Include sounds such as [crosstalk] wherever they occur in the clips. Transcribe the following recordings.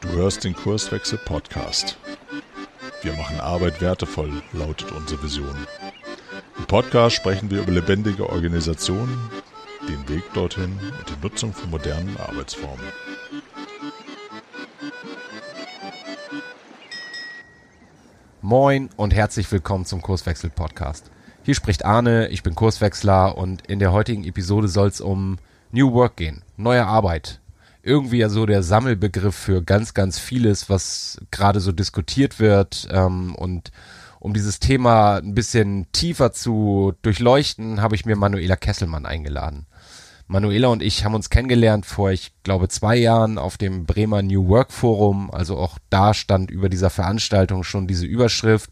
Du hörst den Kurswechsel Podcast. Wir machen Arbeit wertevoll, lautet unsere Vision. Im Podcast sprechen wir über lebendige Organisationen, den Weg dorthin und die Nutzung von modernen Arbeitsformen. Moin und herzlich willkommen zum Kurswechsel Podcast. Hier spricht Arne, ich bin Kurswechsler und in der heutigen Episode soll es um New Work gehen, neue Arbeit. Irgendwie ja so der Sammelbegriff für ganz, ganz vieles, was gerade so diskutiert wird ähm, und um dieses Thema ein bisschen tiefer zu durchleuchten, habe ich mir Manuela Kesselmann eingeladen. Manuela und ich haben uns kennengelernt vor, ich glaube, zwei Jahren auf dem Bremer New Work Forum. Also auch da stand über dieser Veranstaltung schon diese Überschrift.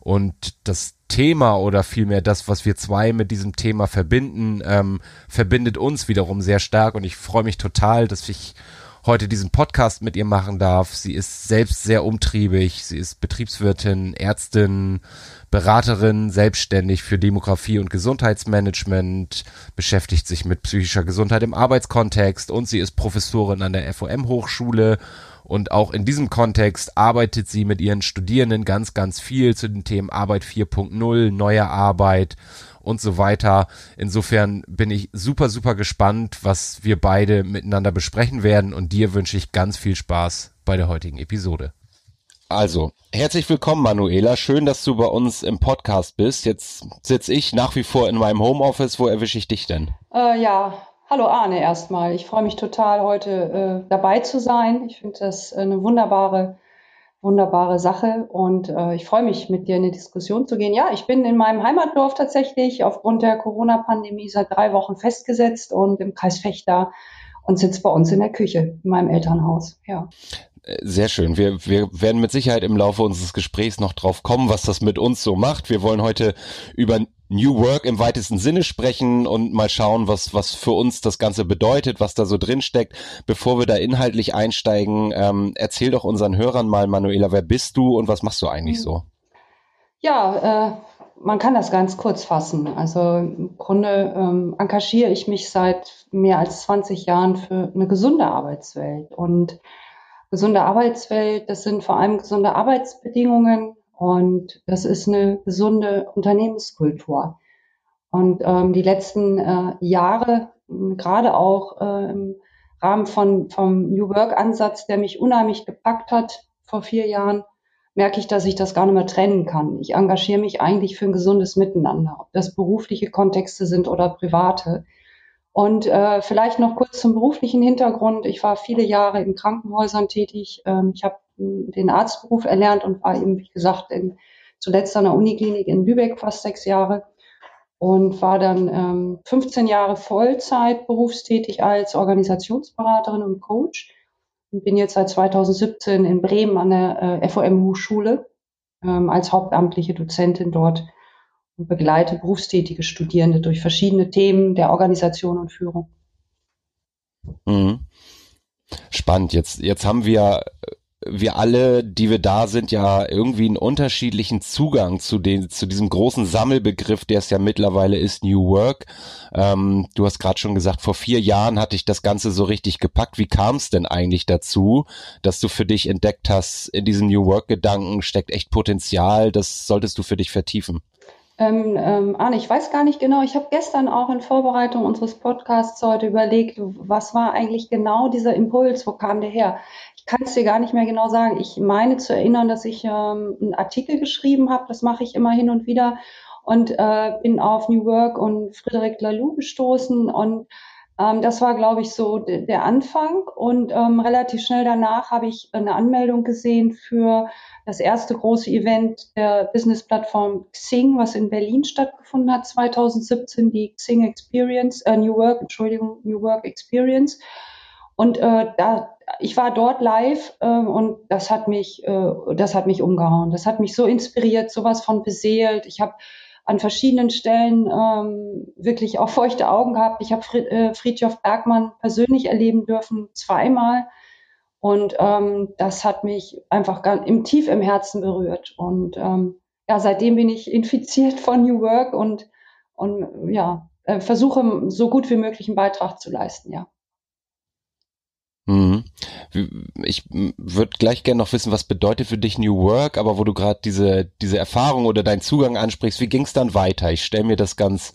Und das Thema oder vielmehr das, was wir zwei mit diesem Thema verbinden, ähm, verbindet uns wiederum sehr stark. Und ich freue mich total, dass ich heute diesen Podcast mit ihr machen darf. Sie ist selbst sehr umtriebig. Sie ist Betriebswirtin, Ärztin, Beraterin, selbstständig für Demografie und Gesundheitsmanagement, beschäftigt sich mit psychischer Gesundheit im Arbeitskontext und sie ist Professorin an der FOM Hochschule und auch in diesem Kontext arbeitet sie mit ihren Studierenden ganz, ganz viel zu den Themen Arbeit 4.0, neue Arbeit und so weiter. Insofern bin ich super, super gespannt, was wir beide miteinander besprechen werden und dir wünsche ich ganz viel Spaß bei der heutigen Episode. Also, herzlich willkommen, Manuela. Schön, dass du bei uns im Podcast bist. Jetzt sitze ich nach wie vor in meinem Homeoffice. Wo erwische ich dich denn? Äh, ja, hallo Arne erstmal. Ich freue mich total, heute äh, dabei zu sein. Ich finde das eine wunderbare wunderbare Sache und äh, ich freue mich, mit dir in eine Diskussion zu gehen. Ja, ich bin in meinem Heimatdorf tatsächlich aufgrund der Corona-Pandemie seit drei Wochen festgesetzt und im Kreis Fechter und sitze bei uns in der Küche in meinem Elternhaus. Ja. Sehr schön. Wir, wir werden mit Sicherheit im Laufe unseres Gesprächs noch drauf kommen, was das mit uns so macht. Wir wollen heute über New Work im weitesten Sinne sprechen und mal schauen, was, was für uns das Ganze bedeutet, was da so drin steckt. Bevor wir da inhaltlich einsteigen, ähm, erzähl doch unseren Hörern mal, Manuela, wer bist du und was machst du eigentlich mhm. so? Ja, äh, man kann das ganz kurz fassen. Also im Grunde ähm, engagiere ich mich seit mehr als 20 Jahren für eine gesunde Arbeitswelt und gesunde Arbeitswelt, das sind vor allem gesunde Arbeitsbedingungen und das ist eine gesunde Unternehmenskultur. Und ähm, die letzten äh, Jahre, gerade auch äh, im Rahmen von, vom New Work-Ansatz, der mich unheimlich gepackt hat vor vier Jahren, merke ich, dass ich das gar nicht mehr trennen kann. Ich engagiere mich eigentlich für ein gesundes Miteinander, ob das berufliche Kontexte sind oder private. Und äh, vielleicht noch kurz zum beruflichen Hintergrund. Ich war viele Jahre in Krankenhäusern tätig. Ähm, ich habe den Arztberuf erlernt und war eben, wie gesagt, in, zuletzt an der Uniklinik in Lübeck fast sechs Jahre und war dann ähm, 15 Jahre Vollzeit berufstätig als Organisationsberaterin und Coach und bin jetzt seit 2017 in Bremen an der äh, FOM Hochschule ähm, als hauptamtliche Dozentin dort und begleite berufstätige Studierende durch verschiedene Themen der Organisation und Führung. Mhm. Spannend. Jetzt, jetzt haben wir wir alle, die wir da sind, ja irgendwie einen unterschiedlichen Zugang zu den, zu diesem großen Sammelbegriff, der es ja mittlerweile ist, New Work. Ähm, du hast gerade schon gesagt, vor vier Jahren hatte ich das Ganze so richtig gepackt. Wie kam es denn eigentlich dazu, dass du für dich entdeckt hast, in diesem New Work-Gedanken steckt echt Potenzial, das solltest du für dich vertiefen? Ähm, ähm, Arne, ich weiß gar nicht genau. Ich habe gestern auch in Vorbereitung unseres Podcasts heute überlegt, was war eigentlich genau dieser Impuls, wo kam der her? Ich kann es dir gar nicht mehr genau sagen. Ich meine zu erinnern, dass ich ähm, einen Artikel geschrieben habe. Das mache ich immer hin und wieder und äh, bin auf New Work und Frederic Laloux gestoßen und ähm, das war, glaube ich, so der Anfang. Und ähm, relativ schnell danach habe ich eine Anmeldung gesehen für das erste große Event der Business-Plattform Xing, was in Berlin stattgefunden hat, 2017, die Xing Experience, äh, New Work, Entschuldigung, New Work Experience. Und äh, da, ich war dort live äh, und das hat mich, äh, das hat mich umgehauen. Das hat mich so inspiriert, sowas von beseelt. Ich habe an verschiedenen Stellen ähm, wirklich auch feuchte Augen gehabt. Ich habe Fried, äh, Friedhof Bergmann persönlich erleben dürfen, zweimal. Und ähm, das hat mich einfach ganz, im, tief im Herzen berührt. Und ähm, ja, seitdem bin ich infiziert von New Work und, und ja, äh, versuche so gut wie möglich einen Beitrag zu leisten, ja. Ich würde gleich gerne noch wissen, was bedeutet für dich New Work, aber wo du gerade diese, diese Erfahrung oder deinen Zugang ansprichst, wie ging es dann weiter? Ich stelle mir das ganz,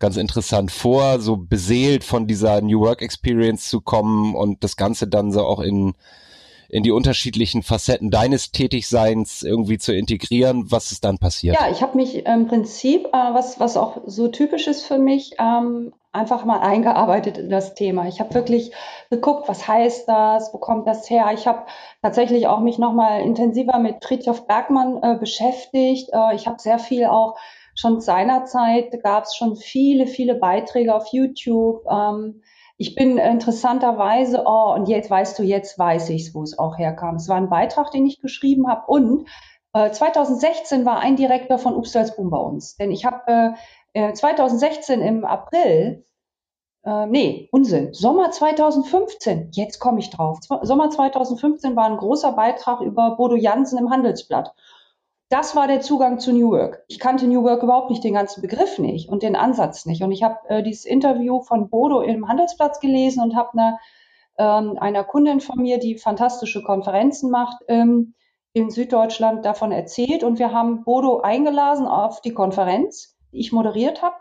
ganz interessant vor, so beseelt von dieser New Work Experience zu kommen und das Ganze dann so auch in, in die unterschiedlichen Facetten deines Tätigseins irgendwie zu integrieren. Was ist dann passiert? Ja, ich habe mich im Prinzip, äh, was, was auch so typisch ist für mich, ähm, einfach mal eingearbeitet in das Thema. Ich habe wirklich geguckt, was heißt das, wo kommt das her. Ich habe tatsächlich auch mich noch mal intensiver mit Friedhof Bergmann äh, beschäftigt. Äh, ich habe sehr viel auch schon seinerzeit gab es schon viele, viele Beiträge auf YouTube. Ähm, ich bin interessanterweise, oh, und jetzt weißt du, jetzt weiß ich wo es auch herkam. Es war ein Beitrag, den ich geschrieben habe und äh, 2016 war ein Direktor von Upstalsboom bei uns. Denn ich habe äh, 2016 äh, im April, äh, nee, Unsinn, Sommer 2015, jetzt komme ich drauf. Sommer 2015 war ein großer Beitrag über Bodo Jansen im Handelsblatt. Das war der Zugang zu New Work. Ich kannte New Work überhaupt nicht, den ganzen Begriff nicht und den Ansatz nicht. Und ich habe äh, dieses Interview von Bodo im Handelsplatz gelesen und habe eine, ähm, einer Kundin von mir, die fantastische Konferenzen macht, ähm, in Süddeutschland davon erzählt. Und wir haben Bodo eingeladen auf die Konferenz ich moderiert habe.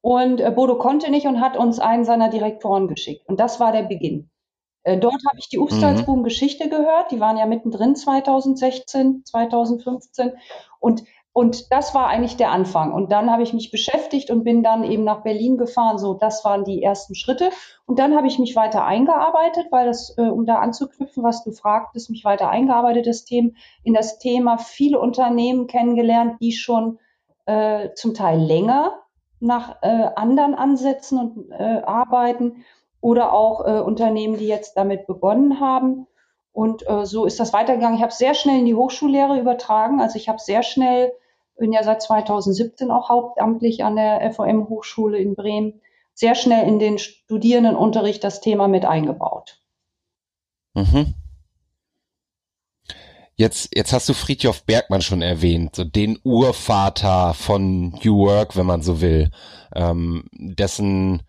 Und äh, Bodo konnte nicht und hat uns einen seiner Direktoren geschickt. Und das war der Beginn. Äh, dort habe ich die Upstalsboom Geschichte gehört. Die waren ja mittendrin 2016, 2015. Und, und das war eigentlich der Anfang. Und dann habe ich mich beschäftigt und bin dann eben nach Berlin gefahren. So, das waren die ersten Schritte. Und dann habe ich mich weiter eingearbeitet, weil das, äh, um da anzuknüpfen, was du fragtest, mich weiter eingearbeitet, das Thema, in das Thema viele Unternehmen kennengelernt, die schon äh, zum Teil länger nach äh, anderen Ansätzen und äh, arbeiten oder auch äh, Unternehmen, die jetzt damit begonnen haben. Und äh, so ist das weitergegangen. Ich habe sehr schnell in die Hochschullehre übertragen. Also ich habe sehr schnell, bin ja seit 2017 auch hauptamtlich an der FOM Hochschule in Bremen, sehr schnell in den Studierendenunterricht das Thema mit eingebaut. Mhm. Jetzt, jetzt hast du Friedhof Bergmann schon erwähnt, so den Urvater von New Work, wenn man so will, ähm, dessen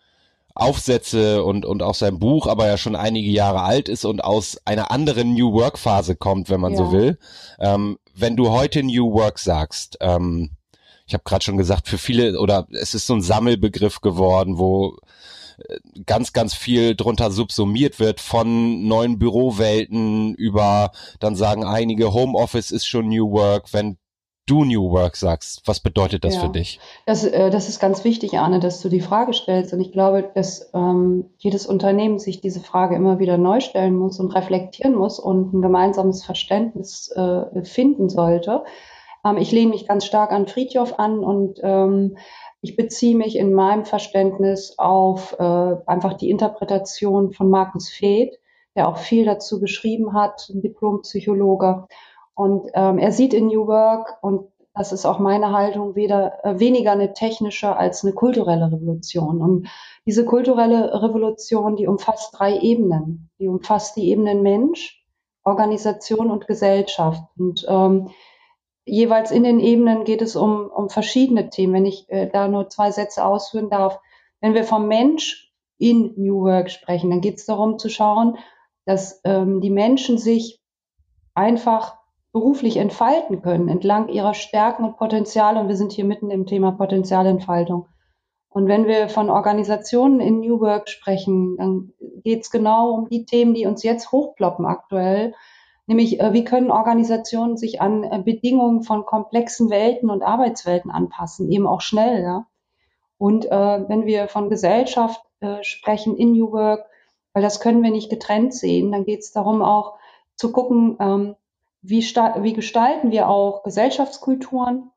Aufsätze und, und auch sein Buch aber ja schon einige Jahre alt ist und aus einer anderen New Work Phase kommt, wenn man ja. so will. Ähm, wenn du heute New Work sagst, ähm, ich habe gerade schon gesagt, für viele oder es ist so ein Sammelbegriff geworden, wo ganz, ganz viel drunter subsumiert wird von neuen Bürowelten über, dann sagen einige, Homeoffice ist schon New Work, wenn du New Work sagst, was bedeutet das ja, für dich? Das, äh, das ist ganz wichtig, Arne, dass du die Frage stellst. Und ich glaube, dass ähm, jedes Unternehmen sich diese Frage immer wieder neu stellen muss und reflektieren muss und ein gemeinsames Verständnis äh, finden sollte. Ähm, ich lehne mich ganz stark an Friedhof an und ähm, ich beziehe mich in meinem Verständnis auf äh, einfach die Interpretation von Markus Feth, der auch viel dazu geschrieben hat, ein Diplompsychologe. Und ähm, er sieht in New Work, und das ist auch meine Haltung, weder, äh, weniger eine technische als eine kulturelle Revolution. Und diese kulturelle Revolution, die umfasst drei Ebenen. Die umfasst die Ebenen Mensch, Organisation und Gesellschaft. Und ähm, jeweils in den Ebenen geht es um, um verschiedene Themen. Wenn ich äh, da nur zwei Sätze ausführen darf. Wenn wir vom Mensch in New Work sprechen, dann geht es darum zu schauen, dass ähm, die Menschen sich einfach beruflich entfalten können, entlang ihrer Stärken und Potenziale. Und wir sind hier mitten im Thema Potenzialentfaltung. Und wenn wir von Organisationen in New Work sprechen, dann geht es genau um die Themen, die uns jetzt hochploppen aktuell, nämlich äh, wie können Organisationen sich an äh, Bedingungen von komplexen Welten und Arbeitswelten anpassen, eben auch schnell. Ja? Und äh, wenn wir von Gesellschaft äh, sprechen in New Work, weil das können wir nicht getrennt sehen, dann geht es darum auch zu gucken, ähm, wie, wie gestalten wir auch Gesellschaftskulturen,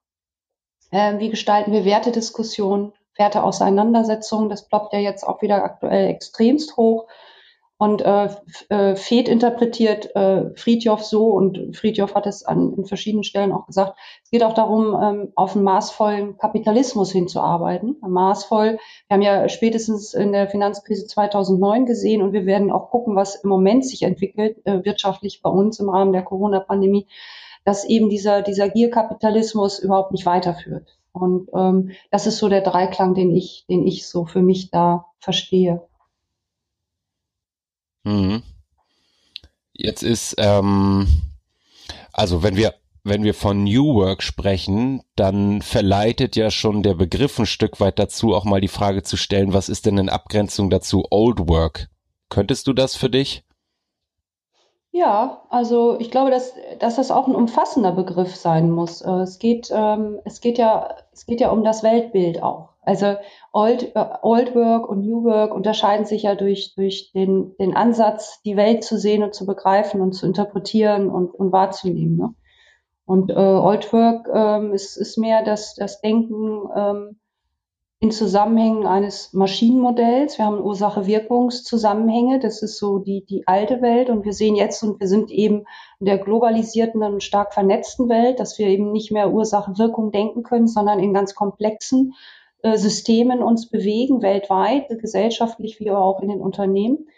äh, wie gestalten wir Wertediskussionen, Werteauseinandersetzungen, das ploppt ja jetzt auch wieder aktuell extremst hoch. Und äh, äh, Feth interpretiert äh, Friedjof so, und Friedjof hat es an in verschiedenen Stellen auch gesagt, es geht auch darum, ähm, auf einen maßvollen Kapitalismus hinzuarbeiten. Maßvoll, wir haben ja spätestens in der Finanzkrise 2009 gesehen und wir werden auch gucken, was im Moment sich entwickelt, äh, wirtschaftlich bei uns im Rahmen der Corona-Pandemie, dass eben dieser, dieser Gierkapitalismus überhaupt nicht weiterführt. Und ähm, das ist so der Dreiklang, den ich, den ich so für mich da verstehe. Mhm. Jetzt ist, ähm, also wenn wir wenn wir von New Work sprechen, dann verleitet ja schon der Begriff ein Stück weit dazu, auch mal die Frage zu stellen, was ist denn in Abgrenzung dazu Old Work? Könntest du das für dich? Ja, also ich glaube, dass, dass das auch ein umfassender Begriff sein muss. Äh, es geht, ähm, es geht ja, es geht ja um das Weltbild auch. Also Old, Old Work und New Work unterscheiden sich ja durch, durch den, den Ansatz, die Welt zu sehen und zu begreifen und zu interpretieren und, und wahrzunehmen. Ne? Und äh, Old Work ähm, ist, ist mehr das, das Denken ähm, in Zusammenhängen eines Maschinenmodells. Wir haben Ursache-Wirkungszusammenhänge. Das ist so die, die alte Welt. Und wir sehen jetzt, und wir sind eben in der globalisierten und stark vernetzten Welt, dass wir eben nicht mehr Ursache-Wirkung denken können, sondern in ganz komplexen äh, Systemen uns bewegen, weltweit, gesellschaftlich wie auch in den Unternehmen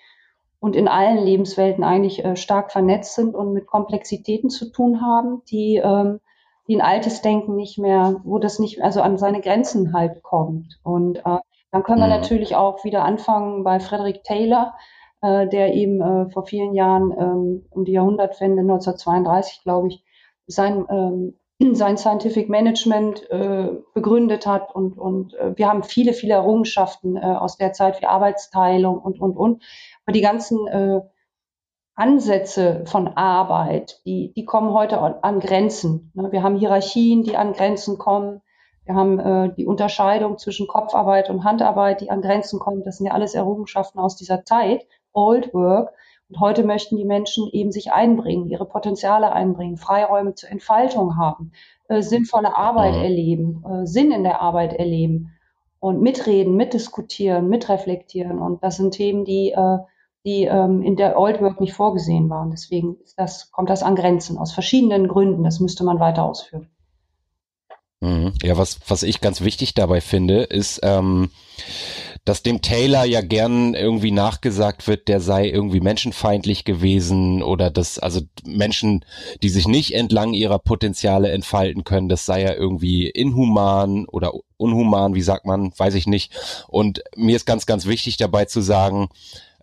und in allen Lebenswelten eigentlich äh, stark vernetzt sind und mit Komplexitäten zu tun haben, die, ähm, die ein altes Denken nicht mehr, wo das nicht, also an seine Grenzen halt kommt. Und äh, dann können wir mhm. natürlich auch wieder anfangen bei Frederick Taylor, äh, der eben äh, vor vielen Jahren ähm, um die Jahrhundertwende 1932, glaube ich, sein ähm, sein Scientific Management äh, begründet hat und, und äh, wir haben viele, viele Errungenschaften äh, aus der Zeit wie Arbeitsteilung und, und, und. Aber die ganzen äh, Ansätze von Arbeit, die, die kommen heute an Grenzen. Ne? Wir haben Hierarchien, die an Grenzen kommen. Wir haben äh, die Unterscheidung zwischen Kopfarbeit und Handarbeit, die an Grenzen kommt. Das sind ja alles Errungenschaften aus dieser Zeit, Old Work. Und heute möchten die Menschen eben sich einbringen, ihre Potenziale einbringen, Freiräume zur Entfaltung haben, äh, sinnvolle Arbeit mhm. erleben, äh, Sinn in der Arbeit erleben und mitreden, mitdiskutieren, mitreflektieren. Und das sind Themen, die äh, die ähm, in der Old Work nicht vorgesehen waren. Deswegen das, kommt das an Grenzen aus verschiedenen Gründen. Das müsste man weiter ausführen. Mhm. Ja, was, was ich ganz wichtig dabei finde, ist, ähm, dass dem Taylor ja gern irgendwie nachgesagt wird, der sei irgendwie menschenfeindlich gewesen oder dass, also Menschen, die sich nicht entlang ihrer Potenziale entfalten können, das sei ja irgendwie inhuman oder unhuman, wie sagt man, weiß ich nicht. Und mir ist ganz, ganz wichtig dabei zu sagen,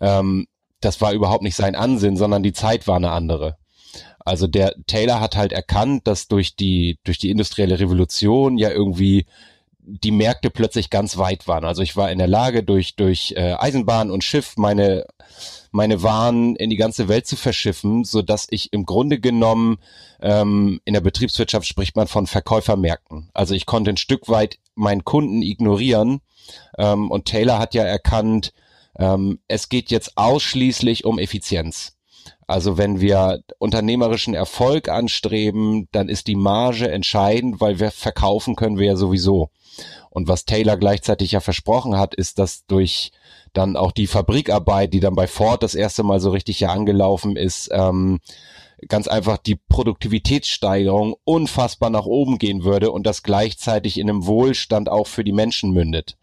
ähm, das war überhaupt nicht sein Ansinn, sondern die Zeit war eine andere. Also der Taylor hat halt erkannt, dass durch die, durch die industrielle Revolution ja irgendwie die Märkte plötzlich ganz weit waren. Also ich war in der Lage, durch, durch äh, Eisenbahn und Schiff meine, meine Waren in die ganze Welt zu verschiffen, so dass ich im Grunde genommen ähm, in der Betriebswirtschaft spricht man von Verkäufermärkten. Also ich konnte ein Stück weit meinen Kunden ignorieren ähm, und Taylor hat ja erkannt, ähm, es geht jetzt ausschließlich um Effizienz. Also wenn wir unternehmerischen Erfolg anstreben, dann ist die Marge entscheidend, weil wir verkaufen können wir ja sowieso. Und was Taylor gleichzeitig ja versprochen hat, ist, dass durch dann auch die Fabrikarbeit, die dann bei Ford das erste Mal so richtig ja angelaufen ist, ähm, ganz einfach die Produktivitätssteigerung unfassbar nach oben gehen würde und das gleichzeitig in einem Wohlstand auch für die Menschen mündet.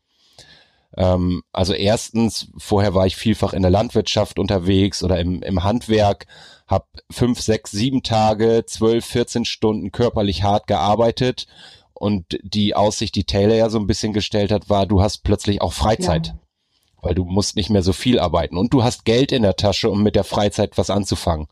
Ähm, also erstens, vorher war ich vielfach in der Landwirtschaft unterwegs oder im, im Handwerk, habe fünf, sechs, sieben Tage, zwölf, vierzehn Stunden körperlich hart gearbeitet und die Aussicht, die Taylor ja so ein bisschen gestellt hat, war, du hast plötzlich auch Freizeit. Ja. Weil du musst nicht mehr so viel arbeiten und du hast Geld in der Tasche, um mit der Freizeit was anzufangen.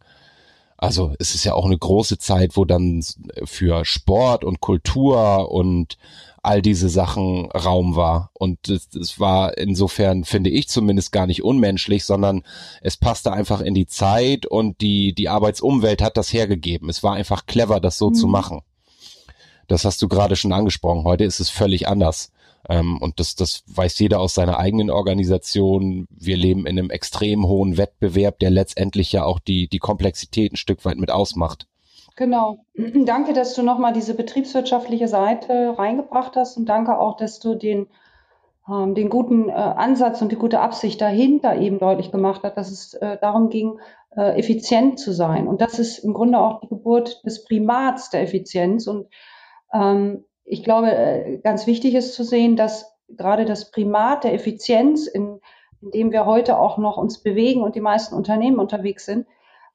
Also es ist ja auch eine große Zeit, wo dann für Sport und Kultur und all diese Sachen Raum war. Und es war insofern, finde ich zumindest gar nicht unmenschlich, sondern es passte einfach in die Zeit und die, die Arbeitsumwelt hat das hergegeben. Es war einfach clever, das so mhm. zu machen. Das hast du gerade schon angesprochen. Heute ist es völlig anders. Ähm, und das, das weiß jeder aus seiner eigenen Organisation. Wir leben in einem extrem hohen Wettbewerb, der letztendlich ja auch die, die Komplexität ein Stück weit mit ausmacht. Genau. [clears throat] Danke, dass du nochmal diese betriebswirtschaftliche Seite reingebracht hast und danke auch, dass du den, ähm, den guten äh, Ansatz und die gute Absicht dahinter eben deutlich gemacht hast, dass es äh, darum ging, äh, effizient zu sein. Und das ist im Grunde auch die Geburt des Primats der Effizienz. Und ähm, ich glaube, äh, ganz wichtig ist zu sehen, dass gerade das Primat der Effizienz, in, in dem wir heute auch noch uns bewegen und die meisten Unternehmen unterwegs sind,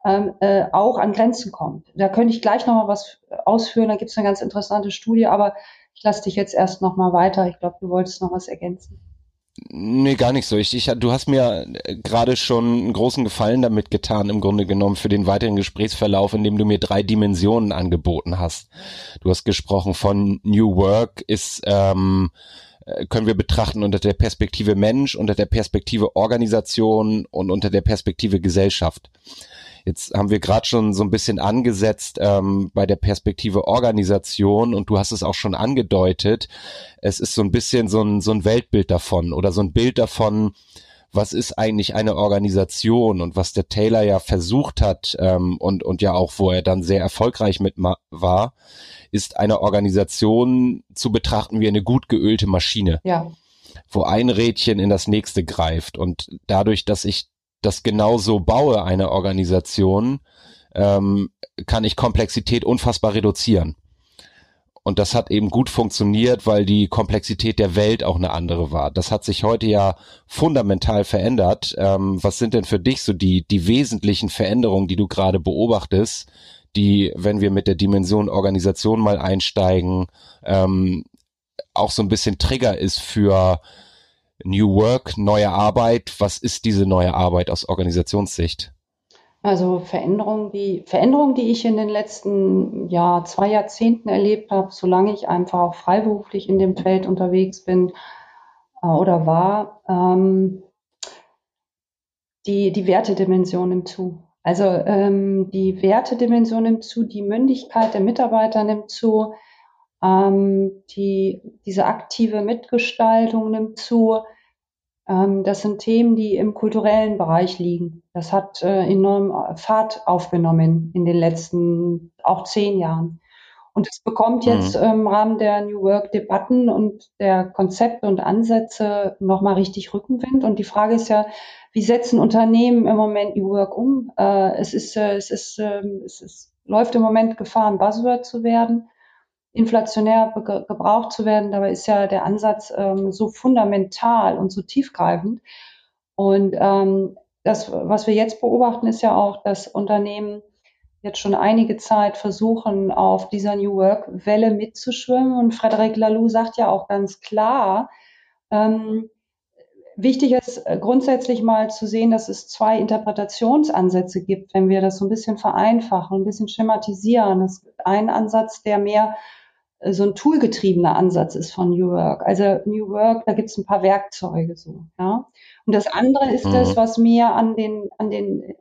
äh, auch an Grenzen kommt. Da könnte ich gleich nochmal was ausführen, da gibt es eine ganz interessante Studie, aber ich lasse dich jetzt erst nochmal weiter. Ich glaube, du wolltest noch was ergänzen. Nee, gar nicht so. Ich, ich, du hast mir äh, gerade schon einen großen Gefallen damit getan, im Grunde genommen, für den weiteren Gesprächsverlauf, indem du mir drei Dimensionen angeboten hast. Du hast gesprochen von New Work ist, ähm, äh, können wir betrachten unter der Perspektive Mensch, unter der Perspektive Organisation und unter der Perspektive Gesellschaft. Jetzt haben wir gerade schon so ein bisschen angesetzt ähm, bei der Perspektive Organisation und du hast es auch schon angedeutet. Es ist so ein bisschen so ein, so ein Weltbild davon oder so ein Bild davon, was ist eigentlich eine Organisation und was der Taylor ja versucht hat ähm, und, und ja auch, wo er dann sehr erfolgreich mit war, ist eine Organisation zu betrachten wie eine gut geölte Maschine. Ja. Wo ein Rädchen in das nächste greift. Und dadurch, dass ich das genauso baue, eine Organisation, ähm, kann ich Komplexität unfassbar reduzieren. Und das hat eben gut funktioniert, weil die Komplexität der Welt auch eine andere war. Das hat sich heute ja fundamental verändert. Ähm, was sind denn für dich so die, die wesentlichen Veränderungen, die du gerade beobachtest, die, wenn wir mit der Dimension Organisation mal einsteigen, ähm, auch so ein bisschen Trigger ist für New Work, neue Arbeit. Was ist diese neue Arbeit aus Organisationssicht? Also Veränderungen, die Veränderungen, die ich in den letzten ja, zwei Jahrzehnten erlebt habe, solange ich einfach auch freiberuflich in dem Feld unterwegs bin äh, oder war, ähm, die, die Wertedimension nimmt zu. Also ähm, die Wertedimension nimmt zu, die Mündigkeit der Mitarbeiter nimmt zu, ähm, die, diese aktive Mitgestaltung nimmt zu. Ähm, das sind Themen, die im kulturellen Bereich liegen. Das hat äh, enorm Fahrt aufgenommen in den letzten auch zehn Jahren. Und es bekommt mhm. jetzt mhm. im Rahmen der New Work Debatten und der Konzepte und Ansätze nochmal richtig Rückenwind. Und die Frage ist ja, wie setzen Unternehmen im Moment New Work um? Äh, es ist, äh, es ist, äh, es ist, läuft im Moment Gefahr, ein Buzzword zu werden inflationär gebraucht zu werden. Dabei ist ja der Ansatz ähm, so fundamental und so tiefgreifend. Und ähm, das, was wir jetzt beobachten, ist ja auch, dass Unternehmen jetzt schon einige Zeit versuchen, auf dieser New Work-Welle mitzuschwimmen. Und Frederic Laloux sagt ja auch ganz klar, ähm, wichtig ist äh, grundsätzlich mal zu sehen, dass es zwei Interpretationsansätze gibt, wenn wir das so ein bisschen vereinfachen, ein bisschen schematisieren. Es gibt einen Ansatz, der mehr so ein toolgetriebener Ansatz ist von New Work. Also New Work, da gibt es ein paar Werkzeuge so, ja. Und das andere ist mhm. das, was mir an den, an den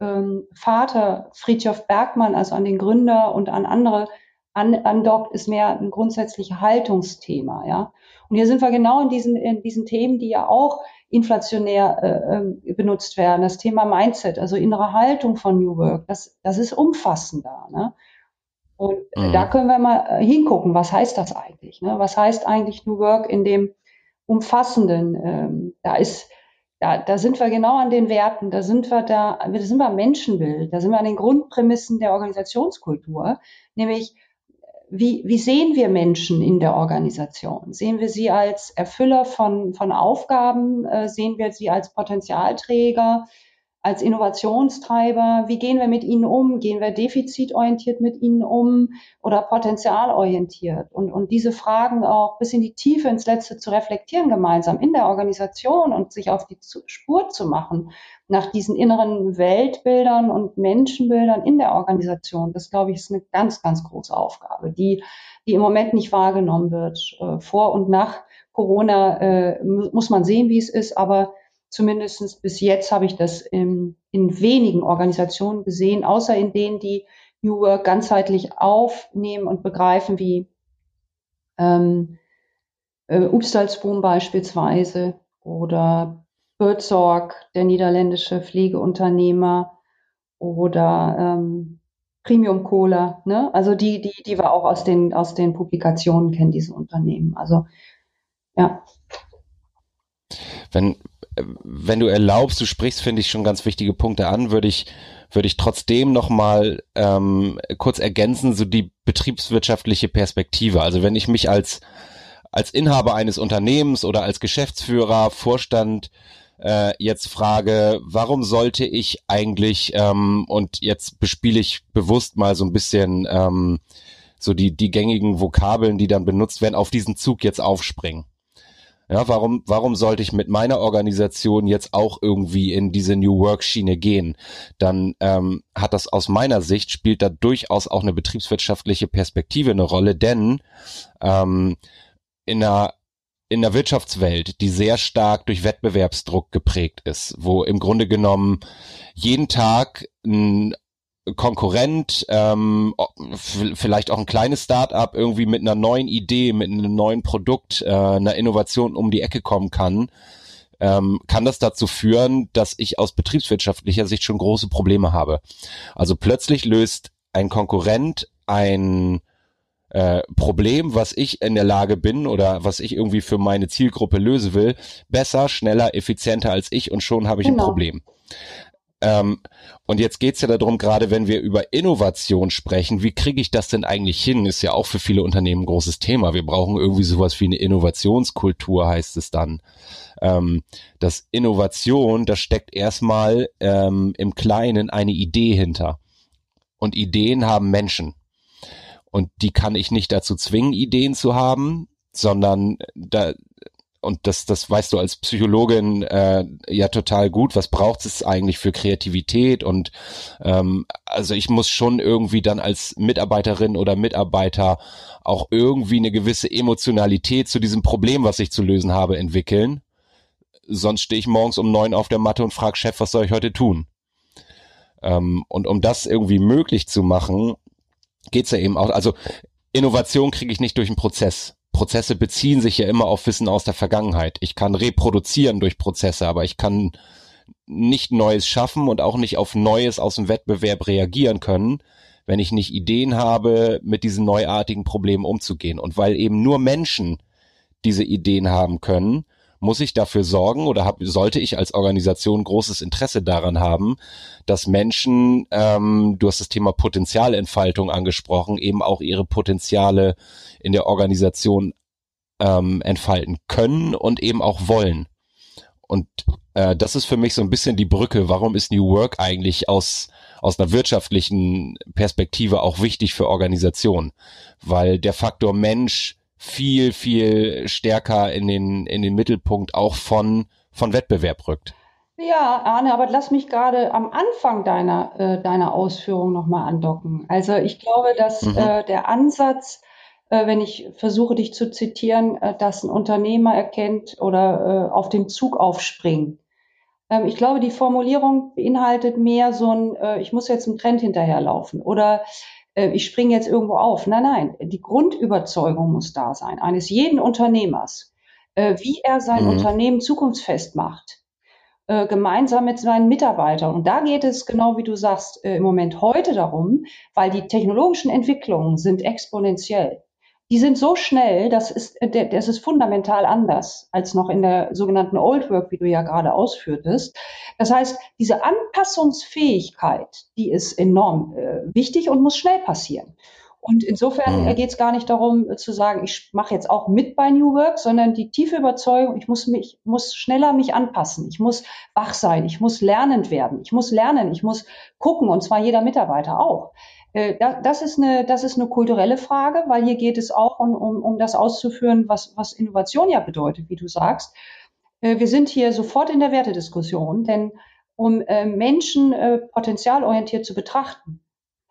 ähm, Vater Friedhof Bergmann, also an den Gründer und an andere an, andockt, ist mehr ein grundsätzliches Haltungsthema, ja. Und hier sind wir genau in diesen, in diesen Themen, die ja auch inflationär äh, ähm, benutzt werden. Das Thema Mindset, also innere Haltung von New Work, das, das ist umfassender. Ne? Und mhm. da können wir mal äh, hingucken, was heißt das eigentlich? Ne? Was heißt eigentlich New Work in dem umfassenden? Ähm, da ist, da, da sind wir genau an den Werten, da sind wir da, da sind wir am Menschenbild, da sind wir an den Grundprämissen der Organisationskultur, nämlich wie, wie sehen wir Menschen in der Organisation? Sehen wir sie als Erfüller von, von Aufgaben? Äh, sehen wir sie als Potenzialträger? Als Innovationstreiber, wie gehen wir mit ihnen um? Gehen wir defizitorientiert mit ihnen um oder potenzialorientiert? Und, und diese Fragen auch bis in die Tiefe ins Letzte zu reflektieren gemeinsam in der Organisation und sich auf die Spur zu machen nach diesen inneren Weltbildern und Menschenbildern in der Organisation. Das, glaube ich, ist eine ganz, ganz große Aufgabe, die, die im Moment nicht wahrgenommen wird. Äh, vor und nach Corona äh, muss man sehen, wie es ist, aber Zumindest bis jetzt habe ich das in, in wenigen Organisationen gesehen, außer in denen, die New Work ganzheitlich aufnehmen und begreifen, wie ähm, äh, Upstalsboom beispielsweise oder Birdsorg, der niederländische Pflegeunternehmer oder ähm, Premium Cola, ne? Also die, die, die wir auch aus den, aus den Publikationen kennen, diese Unternehmen. Also ja. Wenn, wenn du erlaubst, du sprichst, finde ich, schon ganz wichtige Punkte an, würde ich, würde ich trotzdem nochmal ähm, kurz ergänzen, so die betriebswirtschaftliche Perspektive. Also wenn ich mich als, als Inhaber eines Unternehmens oder als Geschäftsführer, Vorstand äh, jetzt frage, warum sollte ich eigentlich, ähm, und jetzt bespiele ich bewusst mal so ein bisschen ähm, so die, die gängigen Vokabeln, die dann benutzt werden, auf diesen Zug jetzt aufspringen Ja, warum, warum sollte ich mit meiner Organisation jetzt auch irgendwie in diese New Work Schiene gehen? Dann ähm, hat das aus meiner Sicht spielt da durchaus auch eine betriebswirtschaftliche Perspektive eine Rolle, denn ähm, in einer in der Wirtschaftswelt, die sehr stark durch Wettbewerbsdruck geprägt ist, wo im Grunde genommen jeden Tag ein Konkurrent, ähm, vielleicht auch ein kleines Start-up irgendwie mit einer neuen Idee, mit einem neuen Produkt, äh, einer Innovation um die Ecke kommen kann, ähm, kann das dazu führen, dass ich aus betriebswirtschaftlicher Sicht schon große Probleme habe. Also plötzlich löst ein Konkurrent ein äh, Problem, was ich in der Lage bin oder was ich irgendwie für meine Zielgruppe lösen will, besser, schneller, effizienter als ich und schon habe ich genau. ein Problem. Ähm, und jetzt geht's ja darum, gerade wenn wir über Innovation sprechen, wie kriege ich das denn eigentlich hin? Ist ja auch für viele Unternehmen ein großes Thema. Wir brauchen irgendwie sowas wie eine Innovationskultur, heißt es dann. Ähm, das Innovation, da steckt erstmal ähm, im Kleinen eine Idee hinter. Und Ideen haben Menschen. Und die kann ich nicht dazu zwingen, Ideen zu haben, sondern da, und das, das weißt du als Psychologin äh, ja total gut, was braucht es eigentlich für Kreativität und ähm, also ich muss schon irgendwie dann als Mitarbeiterin oder Mitarbeiter auch irgendwie eine gewisse Emotionalität zu diesem Problem, was ich zu lösen habe, entwickeln. Sonst stehe ich morgens um neun auf der Matte und frage Chef, was soll ich heute tun? Ähm, und um das irgendwie möglich zu machen, geht's ja eben auch, also Innovation kriege ich nicht durch einen Prozess Prozesse beziehen sich ja immer auf Wissen aus der Vergangenheit. Ich kann reproduzieren durch Prozesse, aber ich kann nicht Neues schaffen und auch nicht auf Neues aus dem Wettbewerb reagieren können, wenn ich nicht Ideen habe, mit diesen neuartigen Problemen umzugehen. Und weil eben nur Menschen diese Ideen haben können, muss ich dafür sorgen oder hab, sollte ich als Organisation großes Interesse daran haben, dass Menschen, ähm, du hast das Thema Potenzialentfaltung angesprochen, eben auch ihre Potenziale in der Organisation ähm, entfalten können und eben auch wollen. Und äh, das ist für mich so ein bisschen die Brücke. Warum ist New Work eigentlich aus aus einer wirtschaftlichen Perspektive auch wichtig für Organisationen? Weil der Faktor Mensch viel, viel stärker in den, in den Mittelpunkt auch von, von Wettbewerb rückt. Ja, Arne, aber lass mich gerade am Anfang deiner, äh, deiner Ausführung nochmal andocken. Also ich glaube, dass mhm. äh, der Ansatz, äh, wenn ich versuche, dich zu zitieren, äh, dass ein Unternehmer erkennt oder äh, auf den Zug aufspringt. Ähm, ich glaube, die Formulierung beinhaltet mehr so ein, äh, ich muss jetzt einem Trend hinterherlaufen oder äh, ich springe jetzt irgendwo auf. Nein, nein, die Grundüberzeugung muss da sein, eines jeden Unternehmers, äh, wie er sein mhm. Unternehmen zukunftsfest macht, äh, gemeinsam mit seinen Mitarbeitern. Und da geht es, genau wie du sagst, im Moment heute darum, weil die technologischen Entwicklungen sind exponentiell die sind so schnell, das ist, äh, das ist fundamental anders als noch in der sogenannten Old Work, wie du ja gerade ausführtest. Das heißt, diese Anpassungsfähigkeit, die ist enorm äh, wichtig und muss schnell passieren. Und insofern mhm. geht es gar nicht darum äh, zu sagen, ich mache jetzt auch mit bei New Work, sondern die tiefe Überzeugung, ich muss mich, muss schneller mich anpassen, ich muss wach sein, ich muss lernend werden, ich muss lernen, ich muss gucken, und zwar jeder Mitarbeiter auch. Äh, das ist, eine, das ist eine kulturelle Frage, weil hier geht es auch um, um, um das auszuführen, was, was Innovation ja bedeutet, wie du sagst. Äh, wir sind hier sofort in der Wertediskussion, denn um äh, Menschen potenzialorientiert zu betrachten,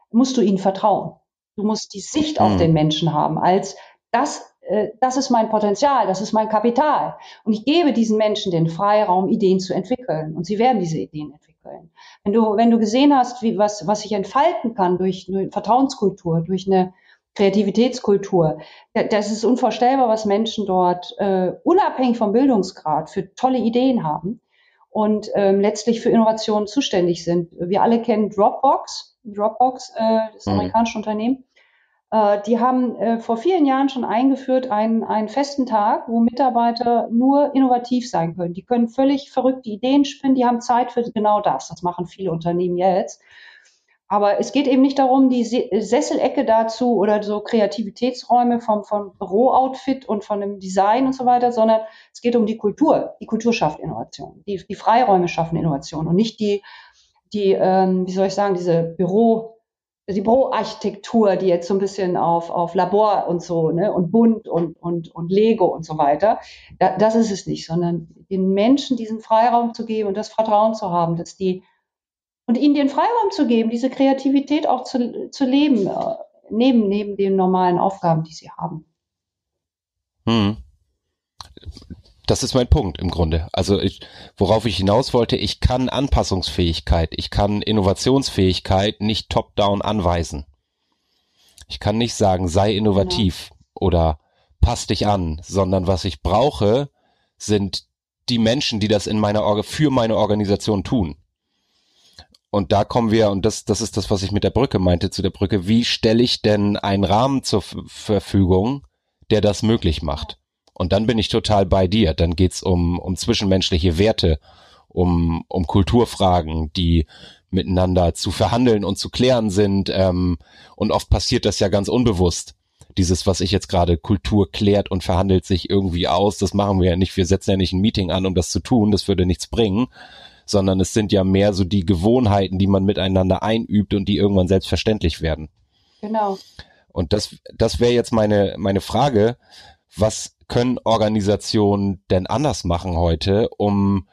musst du ihnen vertrauen. Du musst die Sicht auf mhm. den Menschen haben, als das, das ist mein Potenzial, das ist mein Kapital. Und ich gebe diesen Menschen den Freiraum, Ideen zu entwickeln. Und sie werden diese Ideen entwickeln. Wenn du, wenn du gesehen hast, wie was, was sich entfalten kann durch eine Vertrauenskultur, durch eine Kreativitätskultur, das ist unvorstellbar, was Menschen dort äh, unabhängig vom Bildungsgrad für tolle Ideen haben und ähm, letztlich für Innovationen zuständig sind. Wir alle kennen Dropbox, Dropbox, äh, das mhm. amerikanische Unternehmen. Äh, die haben äh, vor vielen Jahren schon eingeführt einen, einen festen Tag, wo Mitarbeiter nur innovativ sein können. Die können völlig verrückte Ideen spinnen, die haben Zeit für genau das. Das machen viele Unternehmen jetzt. Aber es geht eben nicht darum, die Sesselecke dazu oder so Kreativitätsräume vom, vom Bürooutfit und von dem Design und so weiter, sondern es geht um die Kultur. Die Kultur schafft Innovation. Die, die Freiräume schaffen Innovation und nicht die, die ähm, wie soll ich sagen, diese Büro, die Büroarchitektur, die jetzt so ein bisschen auf, auf Labor und so, ne, und bunt und, und, und Lego und so weiter. Da, das ist es nicht, sondern den Menschen diesen Freiraum zu geben und das Vertrauen zu haben, dass die, und ihnen den Freiraum zu geben, diese Kreativität auch zu, zu leben, äh, neben, neben den normalen Aufgaben, die sie haben. Hm das ist mein Punkt im Grunde. Also ich, worauf ich hinaus wollte, ich kann Anpassungsfähigkeit, ich kann Innovationsfähigkeit nicht top-down anweisen. Ich kann nicht sagen, sei innovativ genau. oder pass dich an, sondern was ich brauche, sind die Menschen, die das in meiner Orga für meine Organisation tun. Und da kommen wir, und das, das ist das, was ich mit der Brücke meinte, zu der Brücke, wie stelle ich denn einen Rahmen zur Verfügung, der das möglich macht? Und dann bin ich total bei dir. Dann geht's um, um zwischenmenschliche Werte, um, um Kulturfragen, die miteinander zu verhandeln und zu klären sind. Ähm, und oft passiert das ja ganz unbewusst. Dieses, was ich jetzt gerade, Kultur klärt und verhandelt sich irgendwie aus, das machen wir ja nicht. Wir setzen ja nicht ein Meeting an, um das zu tun. Das würde nichts bringen. Sondern es sind ja mehr so die Gewohnheiten, die man miteinander einübt und die irgendwann selbstverständlich werden. Genau. Und das, das wäre jetzt meine, meine Frage. Was können Organisationen denn anders machen heute, um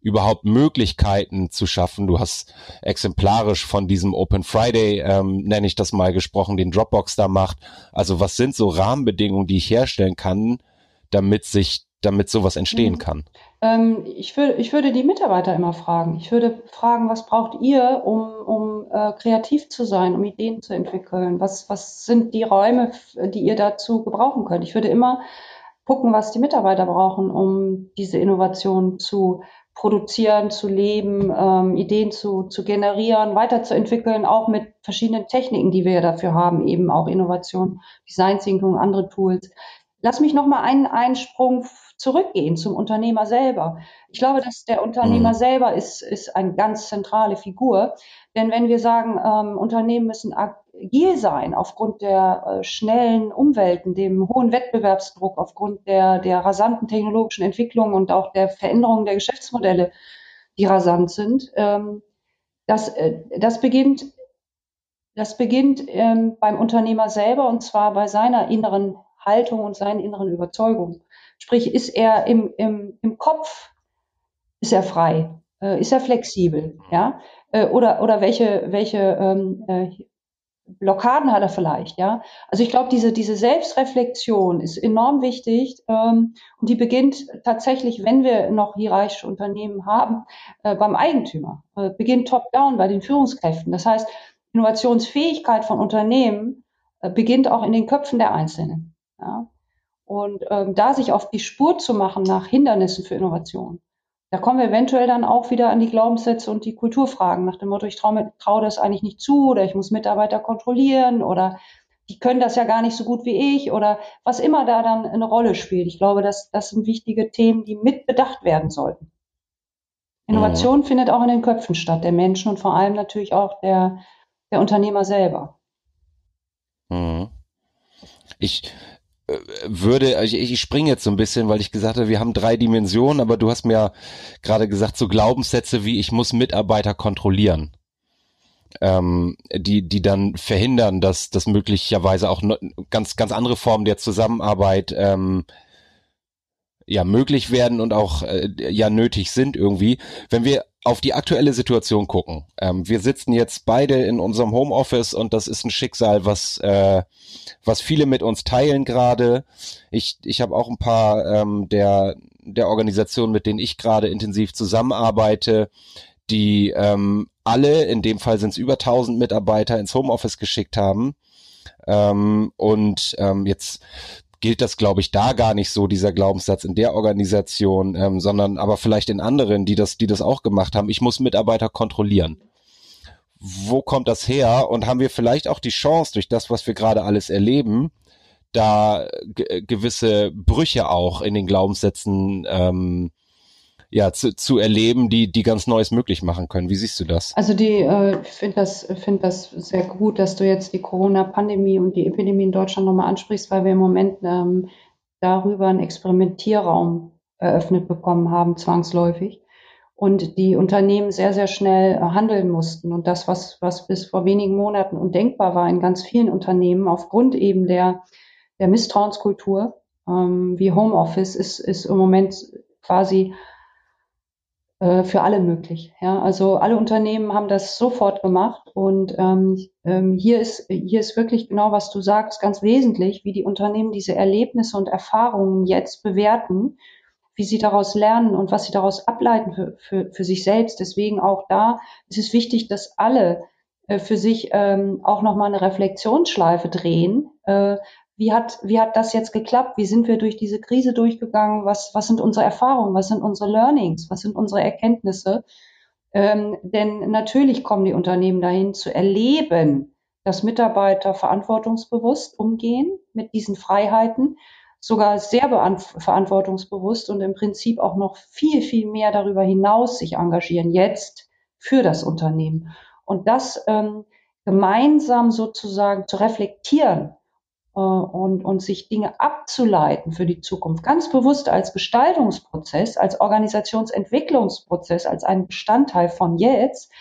überhaupt Möglichkeiten zu schaffen. Du hast exemplarisch von diesem Open Friday, ähm, nenne ich das mal gesprochen, den Dropbox da macht. Also was sind so Rahmenbedingungen, die ich herstellen kann, damit sich, damit sowas entstehen mhm. kann? Ähm, ich, würde, ich würde die Mitarbeiter immer fragen. Ich würde fragen, was braucht ihr, um, um äh, kreativ zu sein, um Ideen zu entwickeln? Was, was sind die Räume, die ihr dazu gebrauchen könnt? Ich würde immer gucken, was die Mitarbeiter brauchen, um diese Innovation zu produzieren, zu leben, ähm, Ideen zu, zu generieren, weiterzuentwickeln, auch mit verschiedenen Techniken, die wir dafür haben, eben auch Innovation, Design Thinking, andere Tools. Lass mich noch mal einen Einsprung zurückgehen zum Unternehmer selber. Ich glaube, dass der Unternehmer mhm. selber ist, ist eine ganz zentrale Figur. Denn wenn wir sagen, ähm, Unternehmen müssen agil sein aufgrund der äh, schnellen Umwelten, dem hohen Wettbewerbsdruck, aufgrund der, der rasanten technologischen Entwicklung und auch der Veränderung der Geschäftsmodelle, die rasant sind, ähm, das, äh, das beginnt das beginnt ähm, beim Unternehmer selber und zwar bei seiner inneren Haltung und seinen inneren Überzeugungen. Sprich, ist er im, im, im Kopf, ist er frei, äh, ist er flexibel, ja? Äh, oder, oder welche, welche ähm, äh, Blockaden hat er vielleicht, ja? Also ich glaube, diese, diese Selbstreflexion ist enorm wichtig ähm, und die beginnt tatsächlich, wenn wir noch hierarchische Unternehmen haben, äh, beim Eigentümer, äh, beginnt top-down bei den Führungskräften. Das heißt, Innovationsfähigkeit von Unternehmen äh, beginnt auch in den Köpfen der Einzelnen. Ja? Und ähm, da sich auf die Spur zu machen nach Hindernissen für Innovation, da kommen wir eventuell dann auch wieder an die Glaubenssätze und die Kulturfragen nach dem Motto, ich traue trau das eigentlich nicht zu oder ich muss Mitarbeiter kontrollieren oder die können das ja gar nicht so gut wie ich oder was immer da dann eine Rolle spielt. Ich glaube, dass das sind wichtige Themen, die mit bedacht werden sollten. Innovation mhm. findet auch in den Köpfen statt, der Menschen und vor allem natürlich auch der, der Unternehmer selber. Mhm. Ich würde, also ich, ich springe jetzt so ein bisschen, weil ich gesagt habe, wir haben drei Dimensionen, aber du hast mir gerade gesagt, so Glaubenssätze wie ich muss Mitarbeiter kontrollieren. Ähm, die, die dann verhindern, dass, dass möglicherweise auch ganz, ganz andere Formen der Zusammenarbeit ähm, ja möglich werden und auch äh, ja nötig sind irgendwie. Wenn wir auf die aktuelle Situation gucken. Ähm, wir sitzen jetzt beide in unserem Homeoffice und das ist ein Schicksal, was äh, was viele mit uns teilen gerade. Ich ich habe auch ein paar ähm, der der Organisationen, mit denen ich gerade intensiv zusammenarbeite, die ähm, alle, in dem Fall sind es über 1000 Mitarbeiter, ins Homeoffice geschickt haben. Ähm, und ähm, jetzt gilt das, glaube ich, da gar nicht so, dieser Glaubenssatz in der Organisation, ähm, sondern aber vielleicht in anderen, die das, die das auch gemacht haben. Ich muss Mitarbeiter kontrollieren. Wo kommt das her? Und haben wir vielleicht auch die Chance, durch das, was wir gerade alles erleben, da gewisse Brüche auch in den Glaubenssätzen ähm, ja, zu, zu erleben, die, die ganz Neues möglich machen können. Wie siehst du das? Also die, äh, ich finde das, finde das sehr gut, dass du jetzt die Corona-Pandemie und die Epidemie in Deutschland nochmal ansprichst, weil wir im Moment ähm, darüber einen Experimentierraum eröffnet bekommen haben, zwangsläufig. und die Unternehmen sehr, sehr schnell handeln mussten. Und das, was, was bis vor wenigen Monaten undenkbar war in ganz vielen Unternehmen, aufgrund eben der, der Misstrauenskultur, ähm, wie Homeoffice, ist, ist im Moment quasi äh, für alle möglich. Ja, also alle Unternehmen haben das sofort gemacht und ähm, ähm, hier ist hier ist wirklich genau was du sagst ganz wesentlich, wie die Unternehmen diese Erlebnisse und Erfahrungen jetzt bewerten, wie sie daraus lernen und was sie daraus ableiten für, für, für sich selbst. Deswegen auch da ist es wichtig, dass alle äh, für sich ähm, auch noch mal eine Reflexionsschleife drehen. Äh, wie hat, wie hat das jetzt geklappt? Wie sind wir durch diese Krise durchgegangen? Was, was sind unsere Erfahrungen? Was sind unsere Learnings? Was sind unsere Erkenntnisse? Ähm, denn natürlich kommen die Unternehmen dahin zu erleben, dass Mitarbeiter verantwortungsbewusst umgehen mit diesen Freiheiten, sogar sehr verantwortungsbewusst und im Prinzip auch noch viel, viel mehr darüber hinaus sich engagieren, jetzt für das Unternehmen. Und das ähm, gemeinsam sozusagen zu reflektieren und, und sich Dinge abzuleiten für die Zukunft, ganz bewusst als Gestaltungsprozess, als Organisationsentwicklungsprozess, als ein Bestandteil von jetzt,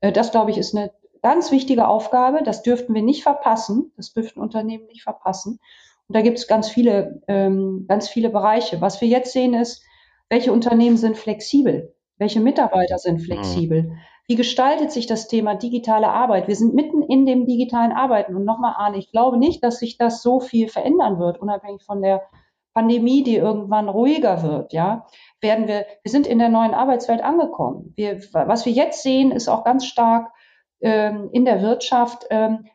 äh, das glaube ich ist eine ganz wichtige Aufgabe. Das dürften wir nicht verpassen. Das dürften Unternehmen nicht verpassen. Und da gibt es ganz viele, ähm, ganz viele Bereiche. Was wir jetzt sehen ist, welche Unternehmen sind flexibel? Welche Mitarbeiter sind mhm. flexibel? Wie gestaltet sich das Thema digitale Arbeit? Wir sind mitten in dem digitalen Arbeiten. Und nochmal, Arne, ich glaube nicht, dass sich das so viel verändern wird, unabhängig von der Pandemie, die irgendwann ruhiger wird, ja, werden wir, wir sind in der neuen Arbeitswelt angekommen. Wir, was wir jetzt sehen, ist auch ganz stark ähm, in der Wirtschaft. Ähm,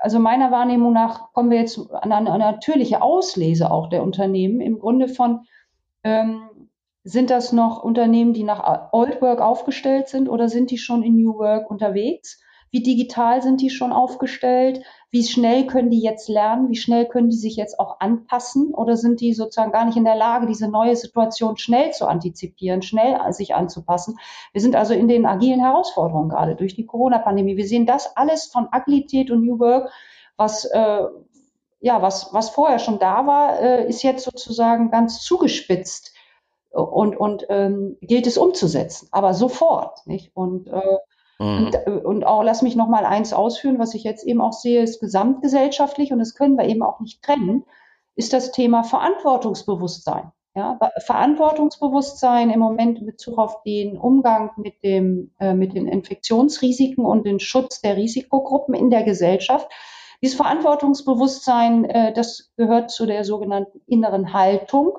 also meiner Wahrnehmung nach kommen wir jetzt an eine, natürliche Auslese auch der Unternehmen im Grunde von, ähm, sind das noch Unternehmen, die nach Old Work aufgestellt sind oder sind die schon in New Work unterwegs? Wie digital sind die schon aufgestellt? Wie schnell können die jetzt lernen? Wie schnell können die sich jetzt auch anpassen? Oder sind die sozusagen gar nicht in der Lage, diese neue Situation schnell zu antizipieren, schnell sich anzupassen? Wir sind also in den agilen Herausforderungen gerade durch die Corona-Pandemie. Wir sehen das alles von Agilität und New Work, was, äh, ja, was, was vorher schon da war, äh, ist jetzt sozusagen ganz zugespitzt und, und ähm, gilt es umzusetzen, aber sofort. Nicht? Und, äh, mhm. und, und, auch lass mich noch mal eins ausführen, was ich jetzt eben auch sehe, ist gesamtgesellschaftlich und das können wir eben auch nicht trennen, ist das Thema Verantwortungsbewusstsein. Ja, Verantwortungsbewusstsein im Moment in Bezug auf den Umgang mit, dem, äh, mit den Infektionsrisiken und den Schutz der Risikogruppen in der Gesellschaft. Dieses Verantwortungsbewusstsein, äh, das gehört zu der sogenannten inneren Haltung,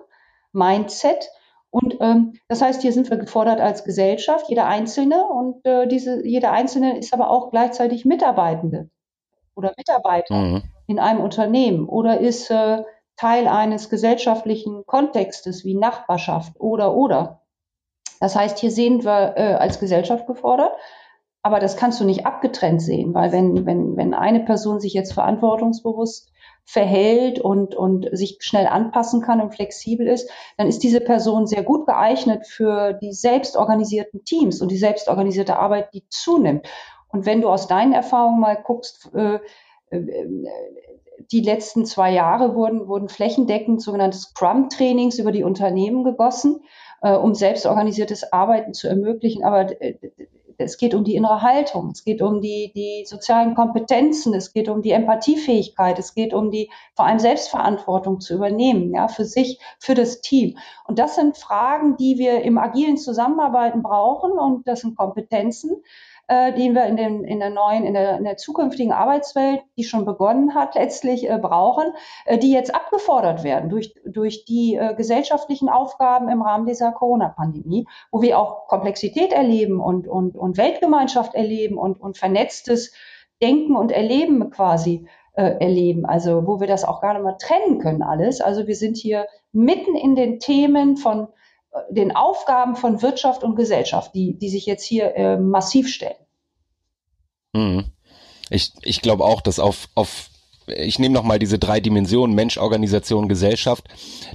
Mindset. Und ähm, das heißt, hier sind wir gefordert als Gesellschaft, jeder Einzelne und äh, diese, jeder Einzelne ist aber auch gleichzeitig Mitarbeitende oder Mitarbeiter mhm. in einem Unternehmen oder ist äh, Teil eines gesellschaftlichen Kontextes wie Nachbarschaft oder oder. Das heißt, hier sehen wir äh, als Gesellschaft gefordert, aber das kannst du nicht abgetrennt sehen, weil wenn, wenn, wenn eine Person sich jetzt verantwortungsbewusst verhält und, und sich schnell anpassen kann und flexibel ist, dann ist diese Person sehr gut geeignet für die selbstorganisierten Teams und die selbstorganisierte Arbeit, die zunimmt. Und wenn du aus deinen Erfahrungen mal guckst, äh, äh, die letzten zwei Jahre wurden, wurden flächendeckend sogenannte Scrum-Trainings über die Unternehmen gegossen, äh, um selbstorganisiertes Arbeiten zu ermöglichen. Aber äh, es geht um die innere Haltung, es geht um die, die sozialen Kompetenzen, es geht um die Empathiefähigkeit, es geht um die vor allem Selbstverantwortung zu übernehmen, ja, für sich, für das Team. Und das sind Fragen, die wir im agilen Zusammenarbeiten brauchen und das sind Kompetenzen, äh, den wir in, den, in der neuen, in der, in der zukünftigen Arbeitswelt, die schon begonnen hat, letztlich äh, brauchen, äh, die jetzt abgefordert werden durch, durch die äh, gesellschaftlichen Aufgaben im Rahmen dieser Corona-Pandemie, wo wir auch Komplexität erleben und, und, und Weltgemeinschaft erleben und, und vernetztes Denken und Erleben quasi äh, erleben, also wo wir das auch gar nicht mehr trennen können alles. Also wir sind hier mitten in den Themen von den Aufgaben von Wirtschaft und Gesellschaft, die, die sich jetzt hier äh, massiv stellen. Mhm. Ich, ich glaube auch, dass auf, auf ich nehme nochmal diese drei Dimensionen, Mensch, Organisation, Gesellschaft,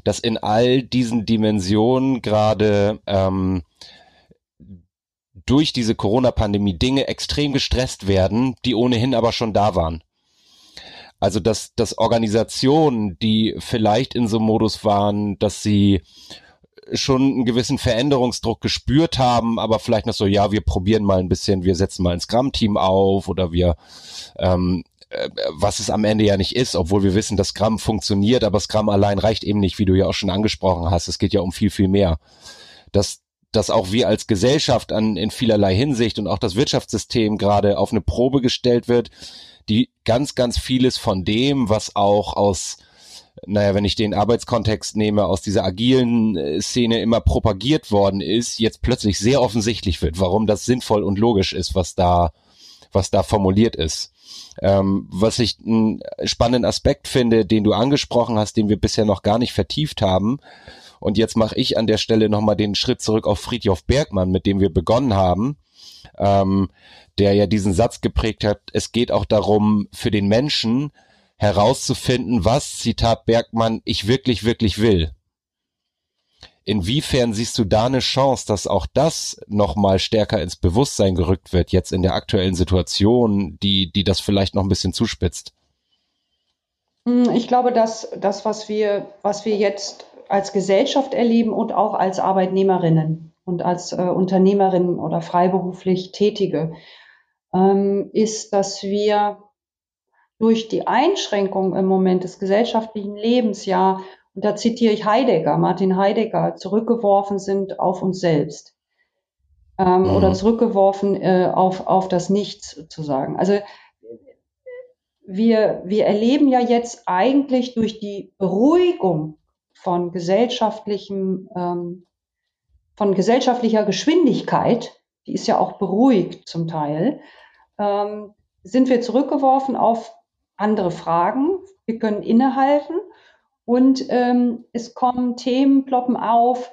dass in all diesen Dimensionen gerade ähm, durch diese Corona-Pandemie Dinge extrem gestresst werden, die ohnehin aber schon da waren. Also dass, dass Organisationen, die vielleicht in so einem Modus waren, dass sie schon einen gewissen Veränderungsdruck gespürt haben, aber vielleicht noch so, ja, wir probieren mal ein bisschen, wir setzen mal ein Scrum-Team auf oder wir ähm, äh, was es am Ende ja nicht ist, obwohl wir wissen, dass Scrum funktioniert, aber Scrum allein reicht eben nicht, wie du ja auch schon angesprochen hast. Es geht ja um viel, viel mehr. Dass, dass auch wir als Gesellschaft an, in vielerlei Hinsicht und auch das Wirtschaftssystem gerade auf eine Probe gestellt wird, die ganz, ganz vieles von dem, was auch aus naja, wenn ich den Arbeitskontext nehme, aus dieser agilen äh, Szene immer propagiert worden ist, jetzt plötzlich sehr offensichtlich wird, warum das sinnvoll und logisch ist, was da, was da formuliert ist. Ähm, was ich einen spannenden Aspekt finde, den du angesprochen hast, den wir bisher noch gar nicht vertieft haben. Und jetzt mache ich an der Stelle nochmal den Schritt zurück auf Friedhof Bergmann, mit dem wir begonnen haben, ähm, der ja diesen Satz geprägt hat, es geht auch darum, für den Menschen herauszufinden, was, Zitat Bergmann, ich wirklich, wirklich will. Inwiefern siehst du da eine Chance, dass auch das nochmal stärker ins Bewusstsein gerückt wird, jetzt in der aktuellen Situation, die, die das vielleicht noch ein bisschen zuspitzt? Hm, ich glaube, dass das, was wir, was wir jetzt als Gesellschaft erleben und auch als Arbeitnehmerinnen und als äh, Unternehmerinnen oder freiberuflich Tätige, ähm, ist, dass wir durch die Einschränkung im Moment des gesellschaftlichen Lebens ja und da zitiere ich Heidegger, Martin Heidegger, zurückgeworfen sind auf uns selbst. Ähm, mhm. Oder zurückgeworfen äh, auf, auf das Nichts sozusagen. Also wir, wir erleben ja jetzt eigentlich durch die Beruhigung von gesellschaftlichem, ähm, von gesellschaftlicher Geschwindigkeit, die ist ja auch beruhigt zum Teil, ähm, sind wir zurückgeworfen auf andere Fragen. Wir können innehalten und ähm, es kommen Themen, ploppen auf,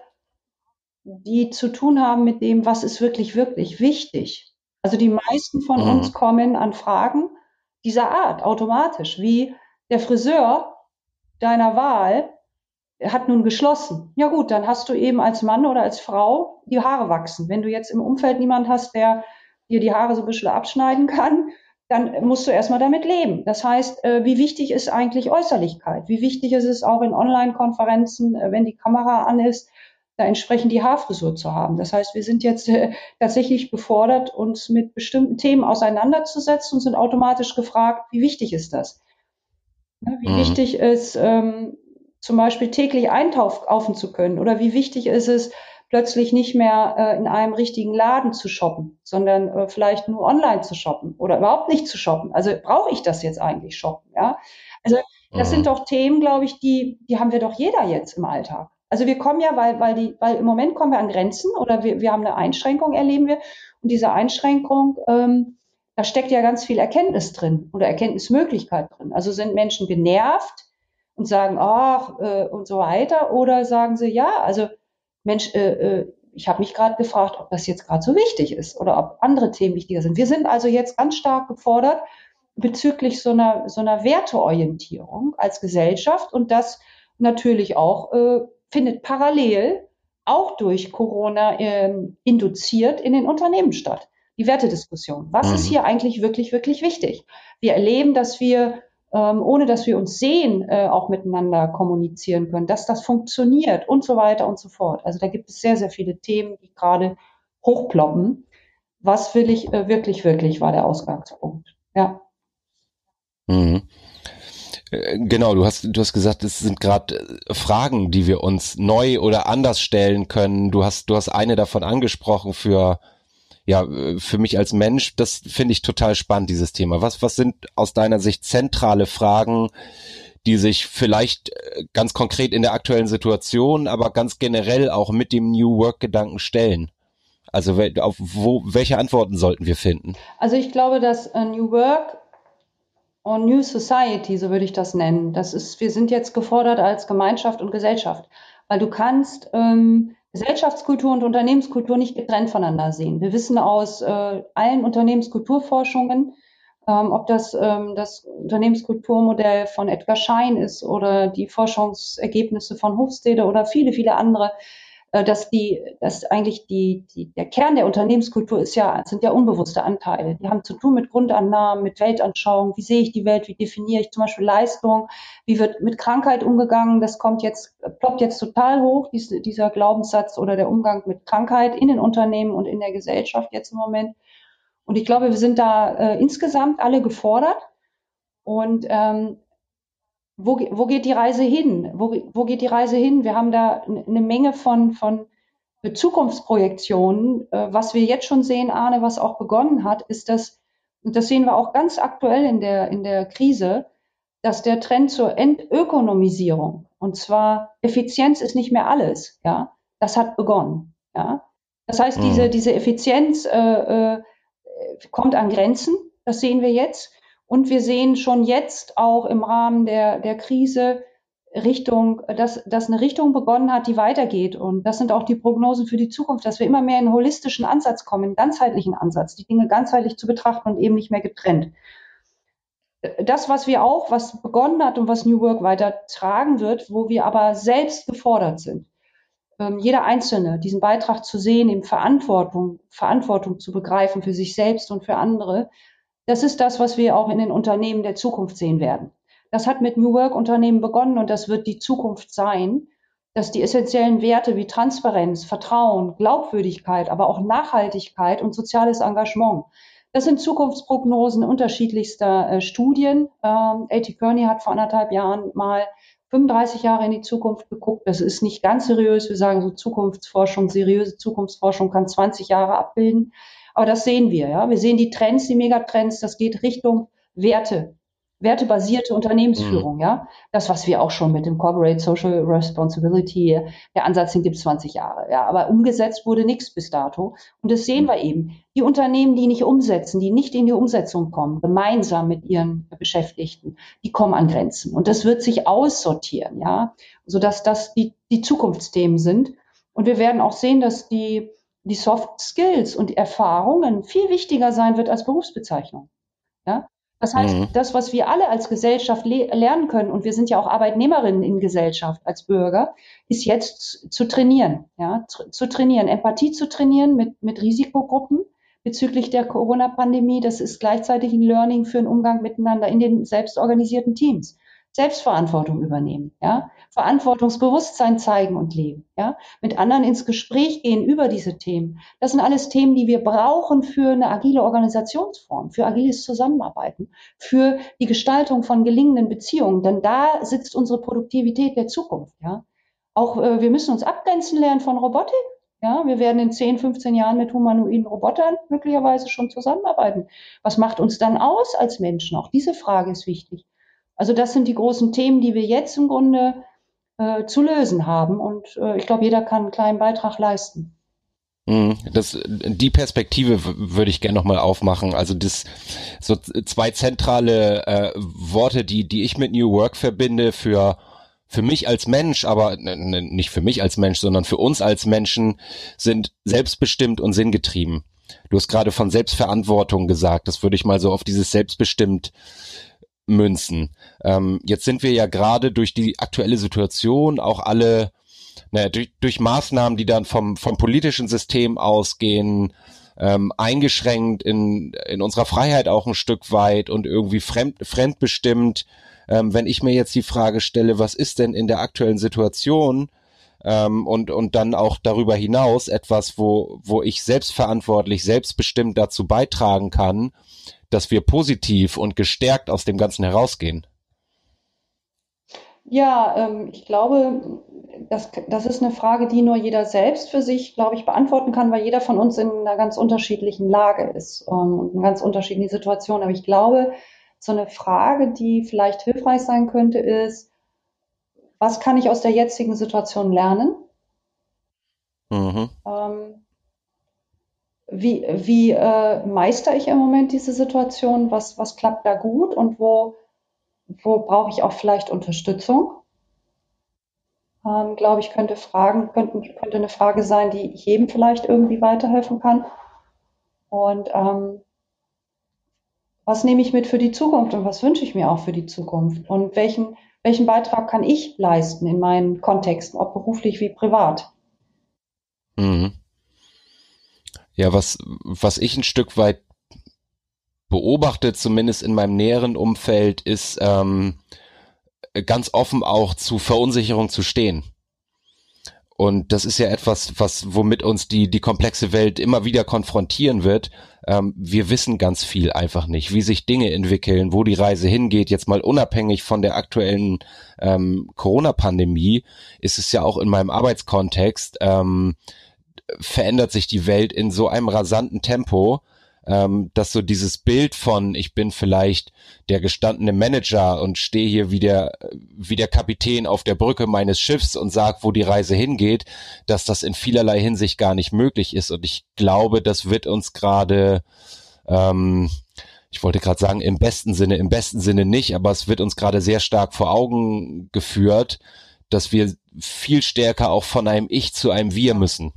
die zu tun haben mit dem, was ist wirklich, wirklich wichtig. Also die meisten von mhm. uns kommen an Fragen dieser Art automatisch, wie der Friseur deiner Wahl hat nun geschlossen. Ja gut, dann hast du eben als Mann oder als Frau die Haare wachsen. Wenn du jetzt im Umfeld niemand hast, der dir die Haare so ein bisschen abschneiden kann, dann musst du erstmal damit leben. Das heißt, äh, wie wichtig ist eigentlich Äußerlichkeit? Wie wichtig ist es auch in Online-Konferenzen, äh, wenn die Kamera an ist, da entsprechend die Haarfrisur zu haben? Das heißt, wir sind jetzt äh, tatsächlich gefordert, uns mit bestimmten Themen auseinanderzusetzen und sind automatisch gefragt, wie wichtig ist das? Ne, wie mhm. wichtig ist ähm, zum Beispiel täglich einkaufen zu können oder wie wichtig ist es, plötzlich nicht mehr äh, in einem richtigen Laden zu shoppen, sondern äh, vielleicht nur online zu shoppen oder überhaupt nicht zu shoppen. Also brauche ich das jetzt eigentlich shoppen? Ja, also das mhm. sind doch Themen, glaube ich, die die haben wir doch jeder jetzt im Alltag. Also wir kommen ja, weil weil die weil im Moment kommen wir an Grenzen oder wir wir haben eine Einschränkung erleben wir und diese Einschränkung ähm, da steckt ja ganz viel Erkenntnis drin oder Erkenntnismöglichkeit drin. Also sind Menschen genervt und sagen, ach, äh, und so weiter, oder sagen sie, ja, also Mensch, äh, äh, ich habe mich gerade gefragt, ob das jetzt gerade so wichtig ist oder ob andere Themen wichtiger sind. Wir sind also jetzt ganz stark gefordert bezüglich so einer, so einer Werteorientierung als Gesellschaft und das natürlich auch äh, findet parallel auch durch Corona äh, induziert in den Unternehmen statt. Die Wertediskussion. Was mhm. ist hier eigentlich wirklich, wirklich wichtig? Wir erleben, dass wir ähm, ohne dass wir uns sehen, äh, auch miteinander kommunizieren können, dass das funktioniert und so weiter und so fort. Also da gibt es sehr, sehr viele Themen, die gerade hochploppen. Was will ich äh, wirklich, wirklich, war der Ausgangspunkt. Ja. Mhm. Äh, genau, du hast, du hast gesagt, es sind gerade äh, Fragen, die wir uns neu oder anders stellen können. Du hast, du hast eine davon angesprochen für ja, für mich als Mensch, das finde ich total spannend, dieses Thema. Was, was sind aus deiner Sicht zentrale Fragen, die sich vielleicht äh, ganz konkret in der aktuellen Situation, aber ganz generell auch mit dem New Work-Gedanken stellen? Also auf wo, welche Antworten sollten wir finden? Also ich glaube, dass äh, New Work und New Society, so würde ich das nennen, das ist, wir sind jetzt gefordert als Gemeinschaft und Gesellschaft, weil du kannst ähm, Gesellschaftskultur und Unternehmenskultur nicht getrennt voneinander sehen. Wir wissen aus äh, allen Unternehmenskulturforschungen, ähm, ob das ähm, das Unternehmenskulturmodell von Edgar Schein ist oder die Forschungsergebnisse von Hofstede oder viele, viele andere, dass die, dass eigentlich die, die, der Kern der Unternehmenskultur ist ja, sind ja unbewusste Anteile. Die haben zu tun mit Grundannahmen, mit Weltanschauung. Wie sehe ich die Welt? Wie definiere ich zum Beispiel Leistung? Wie wird mit Krankheit umgegangen? Das kommt jetzt, ploppt jetzt total hoch, dies, dieser Glaubenssatz oder der Umgang mit Krankheit in den Unternehmen und in der Gesellschaft jetzt im Moment. Und ich glaube, wir sind da äh, insgesamt alle gefordert. Und ähm, wo, wo geht die Reise hin? Wo, wo geht die Reise hin? Wir haben da eine Menge von, von Zukunftsprojektionen. Äh, was wir jetzt schon sehen, Arne, was auch begonnen hat, ist, dass, und das sehen wir auch ganz aktuell in der, in der Krise, dass der Trend zur Entökonomisierung, und zwar Effizienz ist nicht mehr alles, ja, das hat begonnen, ja. Das heißt, mhm. diese, diese Effizienz äh, äh, kommt an Grenzen, das sehen wir jetzt. Und wir sehen schon jetzt auch im Rahmen der, der Krise Richtung, dass, dass eine Richtung begonnen hat, die weitergeht. Und das sind auch die Prognosen für die Zukunft, dass wir immer mehr in einen holistischen Ansatz kommen, einen ganzheitlichen Ansatz, die Dinge ganzheitlich zu betrachten und eben nicht mehr getrennt. Das, was wir auch, was begonnen hat und was New Work weiter tragen wird, wo wir aber selbst gefordert sind, ähm, jeder Einzelne diesen Beitrag zu sehen, eben Verantwortung, Verantwortung zu begreifen für sich selbst und für andere, das ist das, was wir auch in den Unternehmen der Zukunft sehen werden. Das hat mit New Work Unternehmen begonnen und das wird die Zukunft sein, dass die essentiellen Werte wie Transparenz, Vertrauen, Glaubwürdigkeit, aber auch Nachhaltigkeit und soziales Engagement, das sind Zukunftsprognosen unterschiedlichster äh, Studien. Ähm, A.T. Kearney hat vor anderthalb Jahren mal 35 Jahre in die Zukunft geguckt. Das ist nicht ganz seriös. Wir sagen so Zukunftsforschung, seriöse Zukunftsforschung kann 20 Jahre abbilden. Aber das sehen wir, ja. Wir sehen die Trends, die Megatrends, das geht Richtung Werte, wertebasierte Unternehmensführung, mhm. ja. Das, was wir auch schon mit dem Corporate Social Responsibility, der Ansatz, den gibt es 20 Jahre, ja. Aber umgesetzt wurde nichts bis dato. Und das sehen wir eben. Die Unternehmen, die nicht umsetzen, die nicht in die Umsetzung kommen, gemeinsam mit ihren Beschäftigten, die kommen an Grenzen. Und das wird sich aussortieren, ja. Sodass das die, die Zukunftsthemen sind. Und wir werden auch sehen, dass die, die Soft Skills und die Erfahrungen viel wichtiger sein wird als Berufsbezeichnung. Ja? Das heißt, mhm. das, was wir alle als Gesellschaft le lernen können, und wir sind ja auch Arbeitnehmerinnen in Gesellschaft als Bürger, ist jetzt zu trainieren, ja, zu, zu trainieren, Empathie zu trainieren mit, mit Risikogruppen bezüglich der Corona-Pandemie. Das ist gleichzeitig ein Learning für einen Umgang miteinander in den selbstorganisierten Teams. Selbstverantwortung übernehmen, ja, Verantwortungsbewusstsein zeigen und leben, ja, mit anderen ins Gespräch gehen über diese Themen. Das sind alles Themen, die wir brauchen für eine agile Organisationsform, für agiles Zusammenarbeiten, für die Gestaltung von gelingenden Beziehungen, denn da sitzt unsere Produktivität der Zukunft, ja. Auch äh, wir müssen uns abgrenzen lernen von Robotik, ja, wir werden in 10, 15 Jahren mit humanoiden Robotern möglicherweise schon zusammenarbeiten. Was macht uns dann aus als Menschen? Auch diese Frage ist wichtig. Also das sind die großen Themen, die wir jetzt im Grunde äh, zu lösen haben. Und äh, ich glaube, jeder kann einen kleinen Beitrag leisten. Mhm. Das, die Perspektive würde ich gerne nochmal aufmachen. Also das so zwei zentrale äh, Worte, die, die ich mit New Work verbinde für für mich als Mensch, aber nicht für mich als Mensch, sondern für uns als Menschen sind selbstbestimmt und sinngetrieben. Du hast gerade von Selbstverantwortung gesagt. Das würde ich mal so auf dieses selbstbestimmt münzen. Ähm, jetzt sind wir ja gerade durch die aktuelle Situation auch alle naja, durch, durch Maßnahmen, die dann vom, vom politischen System ausgehen, ähm, eingeschränkt in, in unserer Freiheit auch ein Stück weit und irgendwie fremd, fremdbestimmt. Ähm, wenn ich mir jetzt die Frage stelle, was ist denn in der aktuellen Situation ähm, und, und dann auch darüber hinaus etwas, wo, wo ich selbstverantwortlich, selbstbestimmt dazu beitragen kann, dass wir positiv und gestärkt aus dem Ganzen herausgehen? Ja, ähm, ich glaube, das, das ist eine Frage, die nur jeder selbst für sich, glaube ich, beantworten kann, weil jeder von uns in einer ganz unterschiedlichen Lage ist ähm, und in ganz unterschiedlichen Situationen. Aber ich glaube, so eine Frage, die vielleicht hilfreich sein könnte, ist, was kann ich aus der jetzigen Situation lernen? Mhm. Ähm, wie, wie äh, meister ich im Moment diese Situation? Was, was klappt da gut und wo, wo brauche ich auch vielleicht Unterstützung? Ähm, glaube ich, könnte Fragen, könnten, könnte eine Frage sein, die jedem vielleicht irgendwie weiterhelfen kann. Und ähm, was nehme ich mit für die Zukunft und was wünsche ich mir auch für die Zukunft? Und welchen, welchen Beitrag kann ich leisten in meinen Kontexten, ob beruflich wie privat? Ja, was, was ich ein Stück weit beobachte, zumindest in meinem näheren Umfeld, ist ähm, ganz offen auch zu Verunsicherung zu stehen. Und das ist ja etwas, was womit uns die die komplexe Welt immer wieder konfrontieren wird. Ähm, wir wissen ganz viel einfach nicht, wie sich Dinge entwickeln, wo die Reise hingeht. Jetzt mal unabhängig von der aktuellen ähm, Corona-Pandemie ist es ja auch in meinem Arbeitskontext ähm, verändert sich die Welt in so einem rasanten Tempo, ähm, dass so dieses Bild von, ich bin vielleicht der gestandene Manager und stehe hier wie der, wie der Kapitän auf der Brücke meines Schiffs und sag, wo die Reise hingeht, dass das in vielerlei Hinsicht gar nicht möglich ist. Und ich glaube, das wird uns gerade, ähm, ich wollte gerade sagen, im besten Sinne, im besten Sinne nicht, aber es wird uns gerade sehr stark vor Augen geführt, dass wir viel stärker auch von einem Ich zu einem Wir müssen.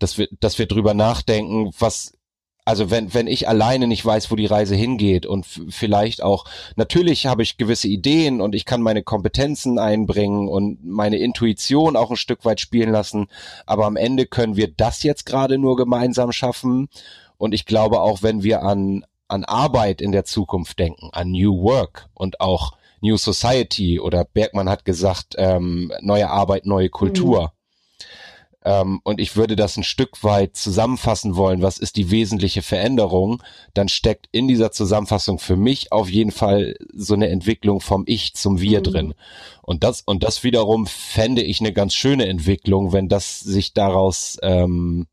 Dass wir, dass wir drüber nachdenken, was also wenn, wenn ich alleine nicht weiß, wo die Reise hingeht und vielleicht auch, natürlich habe ich gewisse Ideen und ich kann meine Kompetenzen einbringen und meine Intuition auch ein Stück weit spielen lassen, aber am Ende können wir das jetzt gerade nur gemeinsam schaffen und ich glaube auch, wenn wir an, an Arbeit in der Zukunft denken, an New Work und auch New Society oder Bergmann hat gesagt, ähm, neue Arbeit, neue Kultur. Mhm ähm, und ich würde das ein Stück weit zusammenfassen wollen, was ist die wesentliche Veränderung, dann steckt in dieser Zusammenfassung für mich auf jeden Fall so eine Entwicklung vom Ich zum Wir mhm. drin. Und das, und das wiederum fände ich eine ganz schöne Entwicklung, wenn das sich daraus ähm,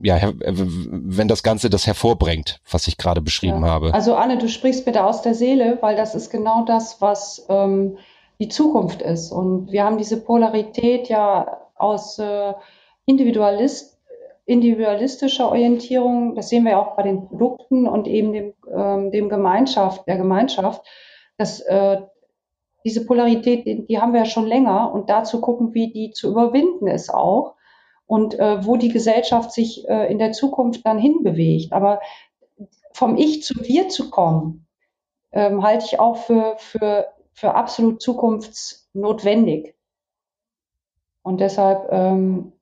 ja, wenn das Ganze das hervorbringt, was ich gerade beschrieben ja. habe. Also Anne, du sprichst bitte aus der Seele, weil das ist genau das, was ähm, die Zukunft ist. Und wir haben diese Polarität ja aus äh, Individualist, individualistischer Orientierung, das sehen wir auch bei den Produkten und eben dem, ähm, dem Gemeinschaft, der Gemeinschaft, dass äh, diese Polarität, die, die haben wir ja schon länger und dazu gucken, wie die zu überwinden ist auch und äh, wo die Gesellschaft sich äh, in der Zukunft dann hinbewegt. Aber vom Ich zu Wir zu kommen, ähm, halte ich auch für, für, für absolut zukunftsnotwendig. Und deshalb, ähm,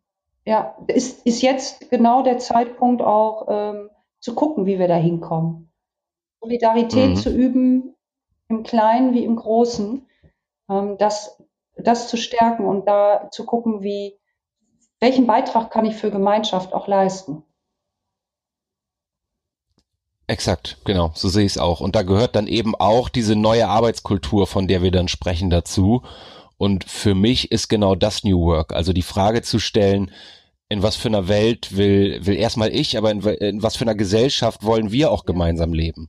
ja, ist, ist jetzt genau der Zeitpunkt auch ähm, zu gucken, wie wir da hinkommen. Solidarität mhm. zu üben, im Kleinen wie im Großen, ähm, das, das zu stärken und da zu gucken, wie, welchen Beitrag kann ich für Gemeinschaft auch leisten. Exakt, genau, so sehe ich es auch. Und da gehört dann eben auch diese neue Arbeitskultur, von der wir dann sprechen, dazu. Und für mich ist genau das New Work. Also die Frage zu stellen, in was für einer Welt will, will erstmal ich, aber in, in was für einer Gesellschaft wollen wir auch gemeinsam leben?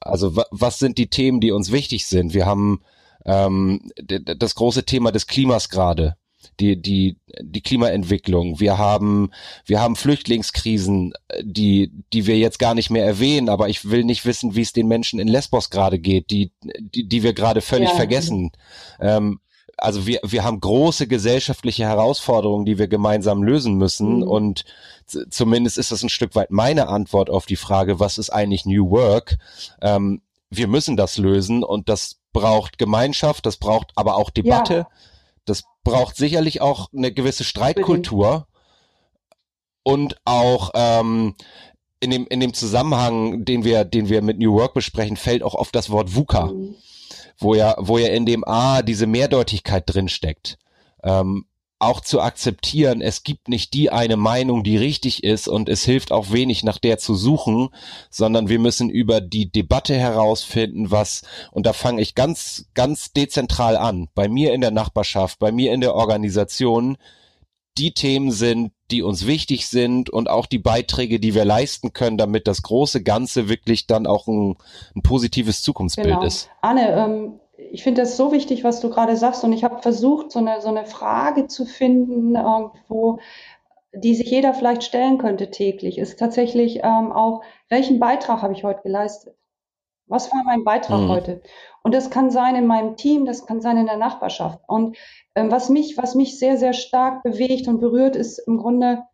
Also was sind die Themen, die uns wichtig sind? Wir haben ähm, das große Thema des Klimas gerade die, die, die Klimaentwicklung. Wir haben, wir haben Flüchtlingskrisen, die, die wir jetzt gar nicht mehr erwähnen, aber ich will nicht wissen, wie es den Menschen in Lesbos gerade geht, die, die, die wir gerade völlig ja. vergessen. Ähm, also wir, wir haben große gesellschaftliche Herausforderungen, die wir gemeinsam lösen müssen. Mhm. Und zumindest ist das ein Stück weit meine Antwort auf die Frage, was ist eigentlich New Work? Ähm, wir müssen das lösen und das braucht Gemeinschaft, das braucht aber auch Debatte. Ja. Das braucht sicherlich auch eine gewisse Streitkultur und auch ähm, in dem in dem Zusammenhang, den wir den wir mit New Work besprechen, fällt auch oft das Wort VUCA. Mhm wo ja, wo ja in dem A diese Mehrdeutigkeit drin steckt. Ähm, auch zu akzeptieren, es gibt nicht die eine Meinung, die richtig ist und es hilft auch wenig nach der zu suchen, sondern wir müssen über die Debatte herausfinden, was, und da fange ich ganz, ganz dezentral an, bei mir in der Nachbarschaft, bei mir in der Organisation, die Themen sind, die uns wichtig sind und auch die Beiträge, die wir leisten können, damit das große Ganze wirklich dann auch ein, ein positives Zukunftsbild genau. ist. Anne, ähm, ich finde das so wichtig, was du gerade sagst und ich habe versucht, so eine, so eine Frage zu finden, irgendwo, die sich jeder vielleicht stellen könnte täglich, ist tatsächlich ähm, auch, welchen Beitrag habe ich heute geleistet? Was war mein Beitrag mhm. heute? Und das kann sein in meinem Team, das kann sein in der Nachbarschaft. Und ähm, was mich, was mich sehr, sehr stark bewegt und berührt, ist im Grunde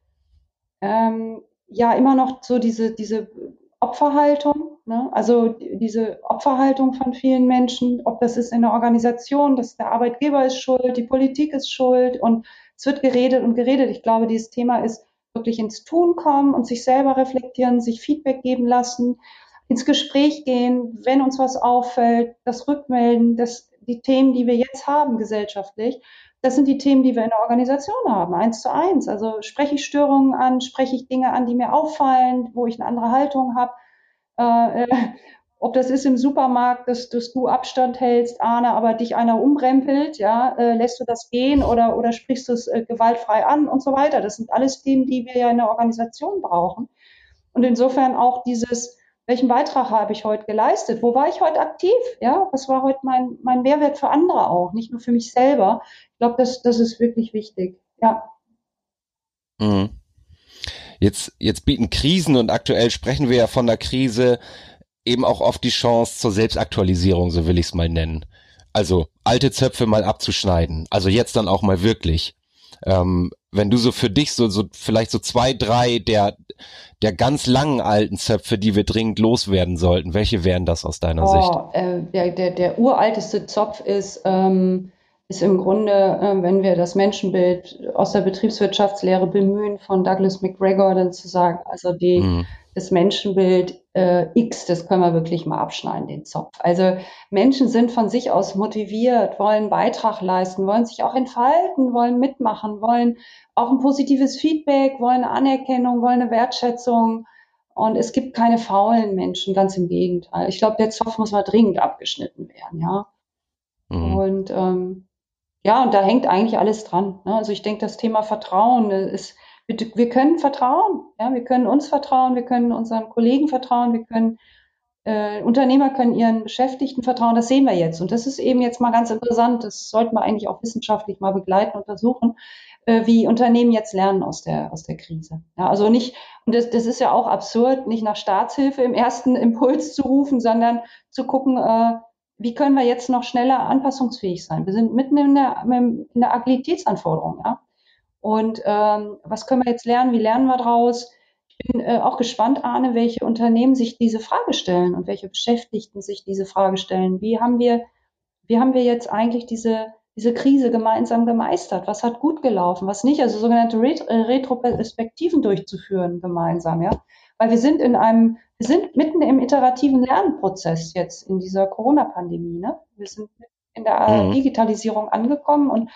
ähm, ja immer noch so diese, diese Opferhaltung, ne? also diese Opferhaltung von vielen Menschen, ob das ist in der Organisation, dass der Arbeitgeber ist schuld, die Politik ist schuld und es wird geredet und geredet. Ich glaube, dieses Thema ist wirklich ins Tun kommen und sich selber reflektieren, sich Feedback geben lassen, ins Gespräch gehen, wenn uns was auffällt, das Rückmelden, das, die Themen, die wir jetzt haben gesellschaftlich, das sind die Themen, die wir in der Organisation haben, eins zu eins. Also spreche ich Störungen an, spreche ich Dinge an, die mir auffallen, wo ich eine andere Haltung habe. Äh, äh, ob das ist im Supermarkt, dass, dass du Abstand hältst, Arne, aber dich einer umrempelt, ja, äh, lässt du das gehen oder, oder sprichst du es äh, gewaltfrei an und so weiter. Das sind alles Themen, die wir ja in der Organisation brauchen. Und insofern auch dieses, welchen Beitrag habe ich heute geleistet? Wo war ich heute aktiv? Ja, was war heute mein, mein Mehrwert für andere auch, nicht nur für mich selber? Ich glaube, das, das ist wirklich wichtig. Ja. Mhm. Jetzt, jetzt bieten Krisen und aktuell sprechen wir ja von der Krise eben auch oft die Chance zur Selbstaktualisierung, so will ich es mal nennen. Also alte Zöpfe mal abzuschneiden. Also jetzt dann auch mal wirklich. Ähm, wenn du so für dich so, so vielleicht so zwei, drei der, der ganz langen alten Zöpfe, die wir dringend loswerden sollten, welche wären das aus deiner oh, Sicht? Äh, der, der, der uralteste Zopf ist, ähm, ist im Grunde, äh, wenn wir das Menschenbild aus der Betriebswirtschaftslehre bemühen, von Douglas McGregor dann zu sagen, also die, mhm. das Menschenbild äh, X, das können wir wirklich mal abschneiden, den Zopf. Also Menschen sind von sich aus motiviert, wollen Beitrag leisten, wollen sich auch entfalten, wollen mitmachen, wollen auch ein positives Feedback, wollen Anerkennung, wollen eine Wertschätzung. Und es gibt keine faulen Menschen, ganz im Gegenteil. Ich glaube, der Zopf muss mal dringend abgeschnitten werden, ja. Mhm. Und ähm, ja, und da hängt eigentlich alles dran. Ne? Also ich denke, das Thema Vertrauen ist, wir, wir, können vertrauen. Ja, wir können uns vertrauen, wir können unseren Kollegen vertrauen, wir können äh, Unternehmer können ihren Beschäftigten vertrauen. Das sehen wir jetzt. Und das ist eben jetzt mal ganz interessant. Das sollten wir eigentlich auch wissenschaftlich mal begleiten, untersuchen, äh, wie Unternehmen jetzt lernen aus der, aus der Krise. Ja, also nicht, und das, das ist ja auch absurd, nicht nach Staatshilfe im ersten [laughs] Impuls zu rufen, sondern zu gucken, äh, wie können wir jetzt noch schneller anpassungsfähig sein? Wir sind mitten in der, in der Agilitätsanforderung. Ja? Und ähm, was können wir jetzt lernen? Wie lernen wir daraus? Ich bin äh, auch gespannt, Arne, welche Unternehmen sich diese Frage stellen und welche Beschäftigten sich diese Frage stellen. Wie haben wir, wie haben wir jetzt eigentlich diese, diese Krise gemeinsam gemeistert? Was hat gut gelaufen, was nicht? Also sogenannte Ret Retroperspektiven durchzuführen gemeinsam, ja. Weil wir sind in einem wir sind mitten im iterativen Lernprozess jetzt in dieser Corona-Pandemie. Ne? Wir sind in der mhm. Digitalisierung angekommen und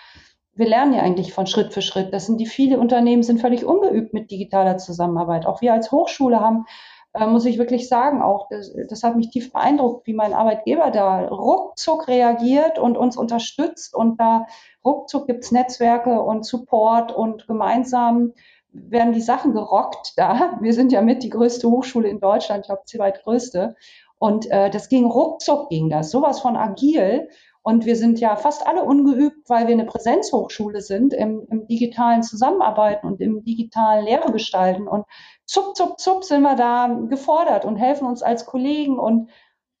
wir lernen ja eigentlich von Schritt für Schritt. Das sind die viele Unternehmen sind völlig ungeübt mit digitaler Zusammenarbeit. Auch wir als Hochschule haben, äh, muss ich wirklich sagen, auch das, das hat mich tief beeindruckt, wie mein Arbeitgeber da ruckzuck reagiert und uns unterstützt und da ruckzuck gibt's Netzwerke und Support und gemeinsam werden die Sachen gerockt da. Wir sind ja mit die größte Hochschule in Deutschland, ich glaube, zweitgrößte. Und äh, das ging ruckzuck, ging das, sowas von agil. Und wir sind ja fast alle ungeübt, weil wir eine Präsenzhochschule sind im, im digitalen Zusammenarbeiten und im digitalen Lehre gestalten. Und zup, zup, zup sind wir da gefordert und helfen uns als Kollegen und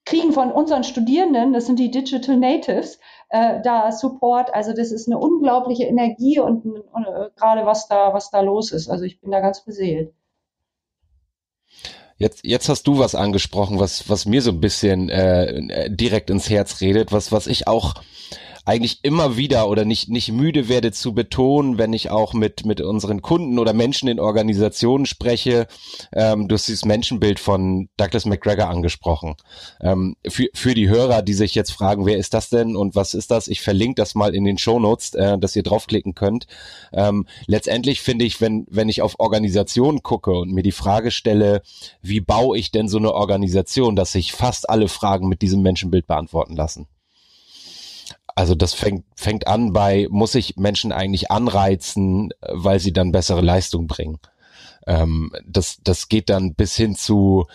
kriegen von unseren Studierenden, das sind die Digital Natives, äh, da Support. Also das ist eine unglaubliche Energie und, und äh, gerade was da, was da los ist. Also ich bin da ganz beseelt. Jetzt, jetzt hast du was angesprochen, was, was mir so ein bisschen äh, direkt ins Herz redet, was, was ich auch eigentlich immer wieder oder nicht, nicht müde werde zu betonen, wenn ich auch mit, mit unseren Kunden oder Menschen in Organisationen spreche. Ähm, du hast dieses Menschenbild von Douglas McGregor angesprochen. Ähm, für, für die Hörer, die sich jetzt fragen, wer ist das denn und was ist das? Ich verlinke das mal in den Shownotes, äh, dass ihr draufklicken könnt. Ähm, letztendlich finde ich, wenn, wenn ich auf Organisationen gucke und mir die Frage stelle, wie baue ich denn so eine Organisation, dass sich fast alle Fragen mit diesem Menschenbild beantworten lassen. Also das fängt, fängt an bei, muss ich Menschen eigentlich anreizen, weil sie dann bessere Leistung bringen. Ähm, das, das geht dann bis hin zu,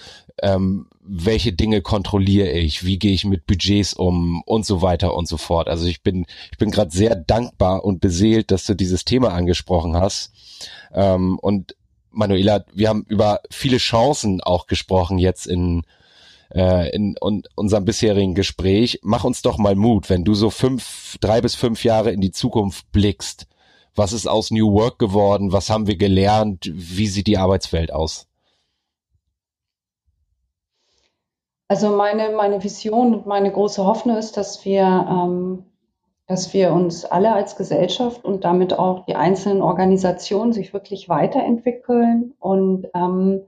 ähm, welche Dinge kontrolliere ich, wie gehe ich mit Budgets um und so weiter und so fort. Also ich bin, ich bin gerade sehr dankbar und beseelt, dass du dieses Thema angesprochen hast. Ähm, und Manuela, wir haben über viele Chancen auch gesprochen jetzt in äh, in, in unserem bisherigen Gespräch. Mach uns doch mal Mut, wenn du so fünf, drei bis fünf Jahre in die Zukunft blickst. Was ist aus New Work geworden? Was haben wir gelernt? Wie sieht die Arbeitswelt aus? Also meine, meine Vision und meine große Hoffnung ist, dass wir ähm, dass wir uns alle als Gesellschaft und damit auch die einzelnen Organisationen sich wirklich weiterentwickeln und ähm,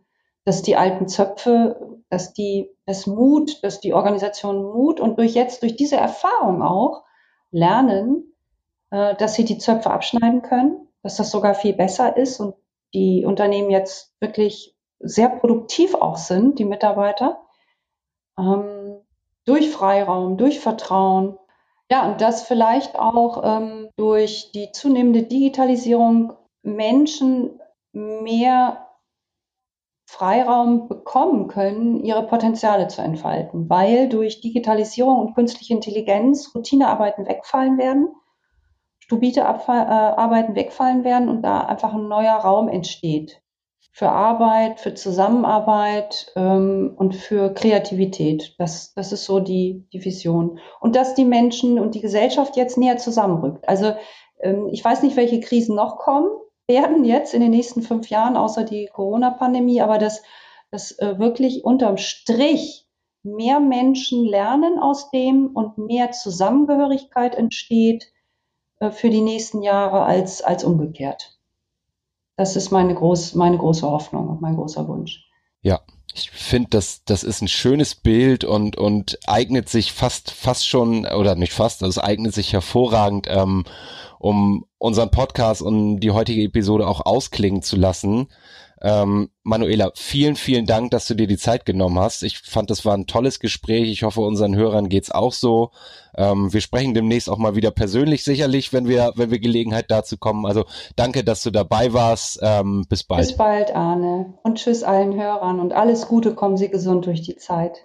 dass die alten Zöpfe, dass die, das Mut, dass die Organisation Mut und durch jetzt, durch diese Erfahrung auch lernen, äh, dass sie die Zöpfe abschneiden können, dass das sogar viel besser ist und die Unternehmen jetzt wirklich sehr produktiv auch sind, die Mitarbeiter, ähm, durch Freiraum, durch Vertrauen, ja, und dass vielleicht auch ähm, durch die zunehmende Digitalisierung Menschen mehr Freiraum bekommen können, ihre Potenziale zu entfalten, weil durch Digitalisierung und künstliche Intelligenz Routinearbeiten wegfallen werden, stupide Arbeiten wegfallen werden und da einfach ein neuer Raum entsteht für Arbeit, für Zusammenarbeit ähm, und für Kreativität. Das, das ist so die, die Vision. Und dass die Menschen und die Gesellschaft jetzt näher zusammenrückt. Also ähm, ich weiß nicht, welche Krisen noch kommen werden jetzt in den nächsten fünf Jahren, außer die Corona-Pandemie, aber dass, dass äh, wirklich unterm Strich mehr Menschen lernen aus dem und mehr Zusammengehörigkeit entsteht äh, für die nächsten Jahre als, als umgekehrt. Das ist meine, groß, meine große Hoffnung und mein großer Wunsch. Ja, ich finde, das, das ist ein schönes Bild und, und eignet sich fast, fast schon, oder nicht fast, also es eignet sich hervorragend, ähm, um unseren Podcast und die heutige Episode auch ausklingen zu lassen. Ähm, Manuela, vielen, vielen Dank, dass du dir die Zeit genommen hast. Ich fand, das war ein tolles Gespräch. Ich hoffe, unseren Hörern geht's auch so. Ähm, wir sprechen demnächst auch mal wieder persönlich sicherlich, wenn wir, wenn wir Gelegenheit dazu kommen. Also danke, dass du dabei warst. Ähm, bis bald. Bis bald, Arne. Und tschüss allen Hörern und alles Gute. Kommen Sie gesund durch die Zeit.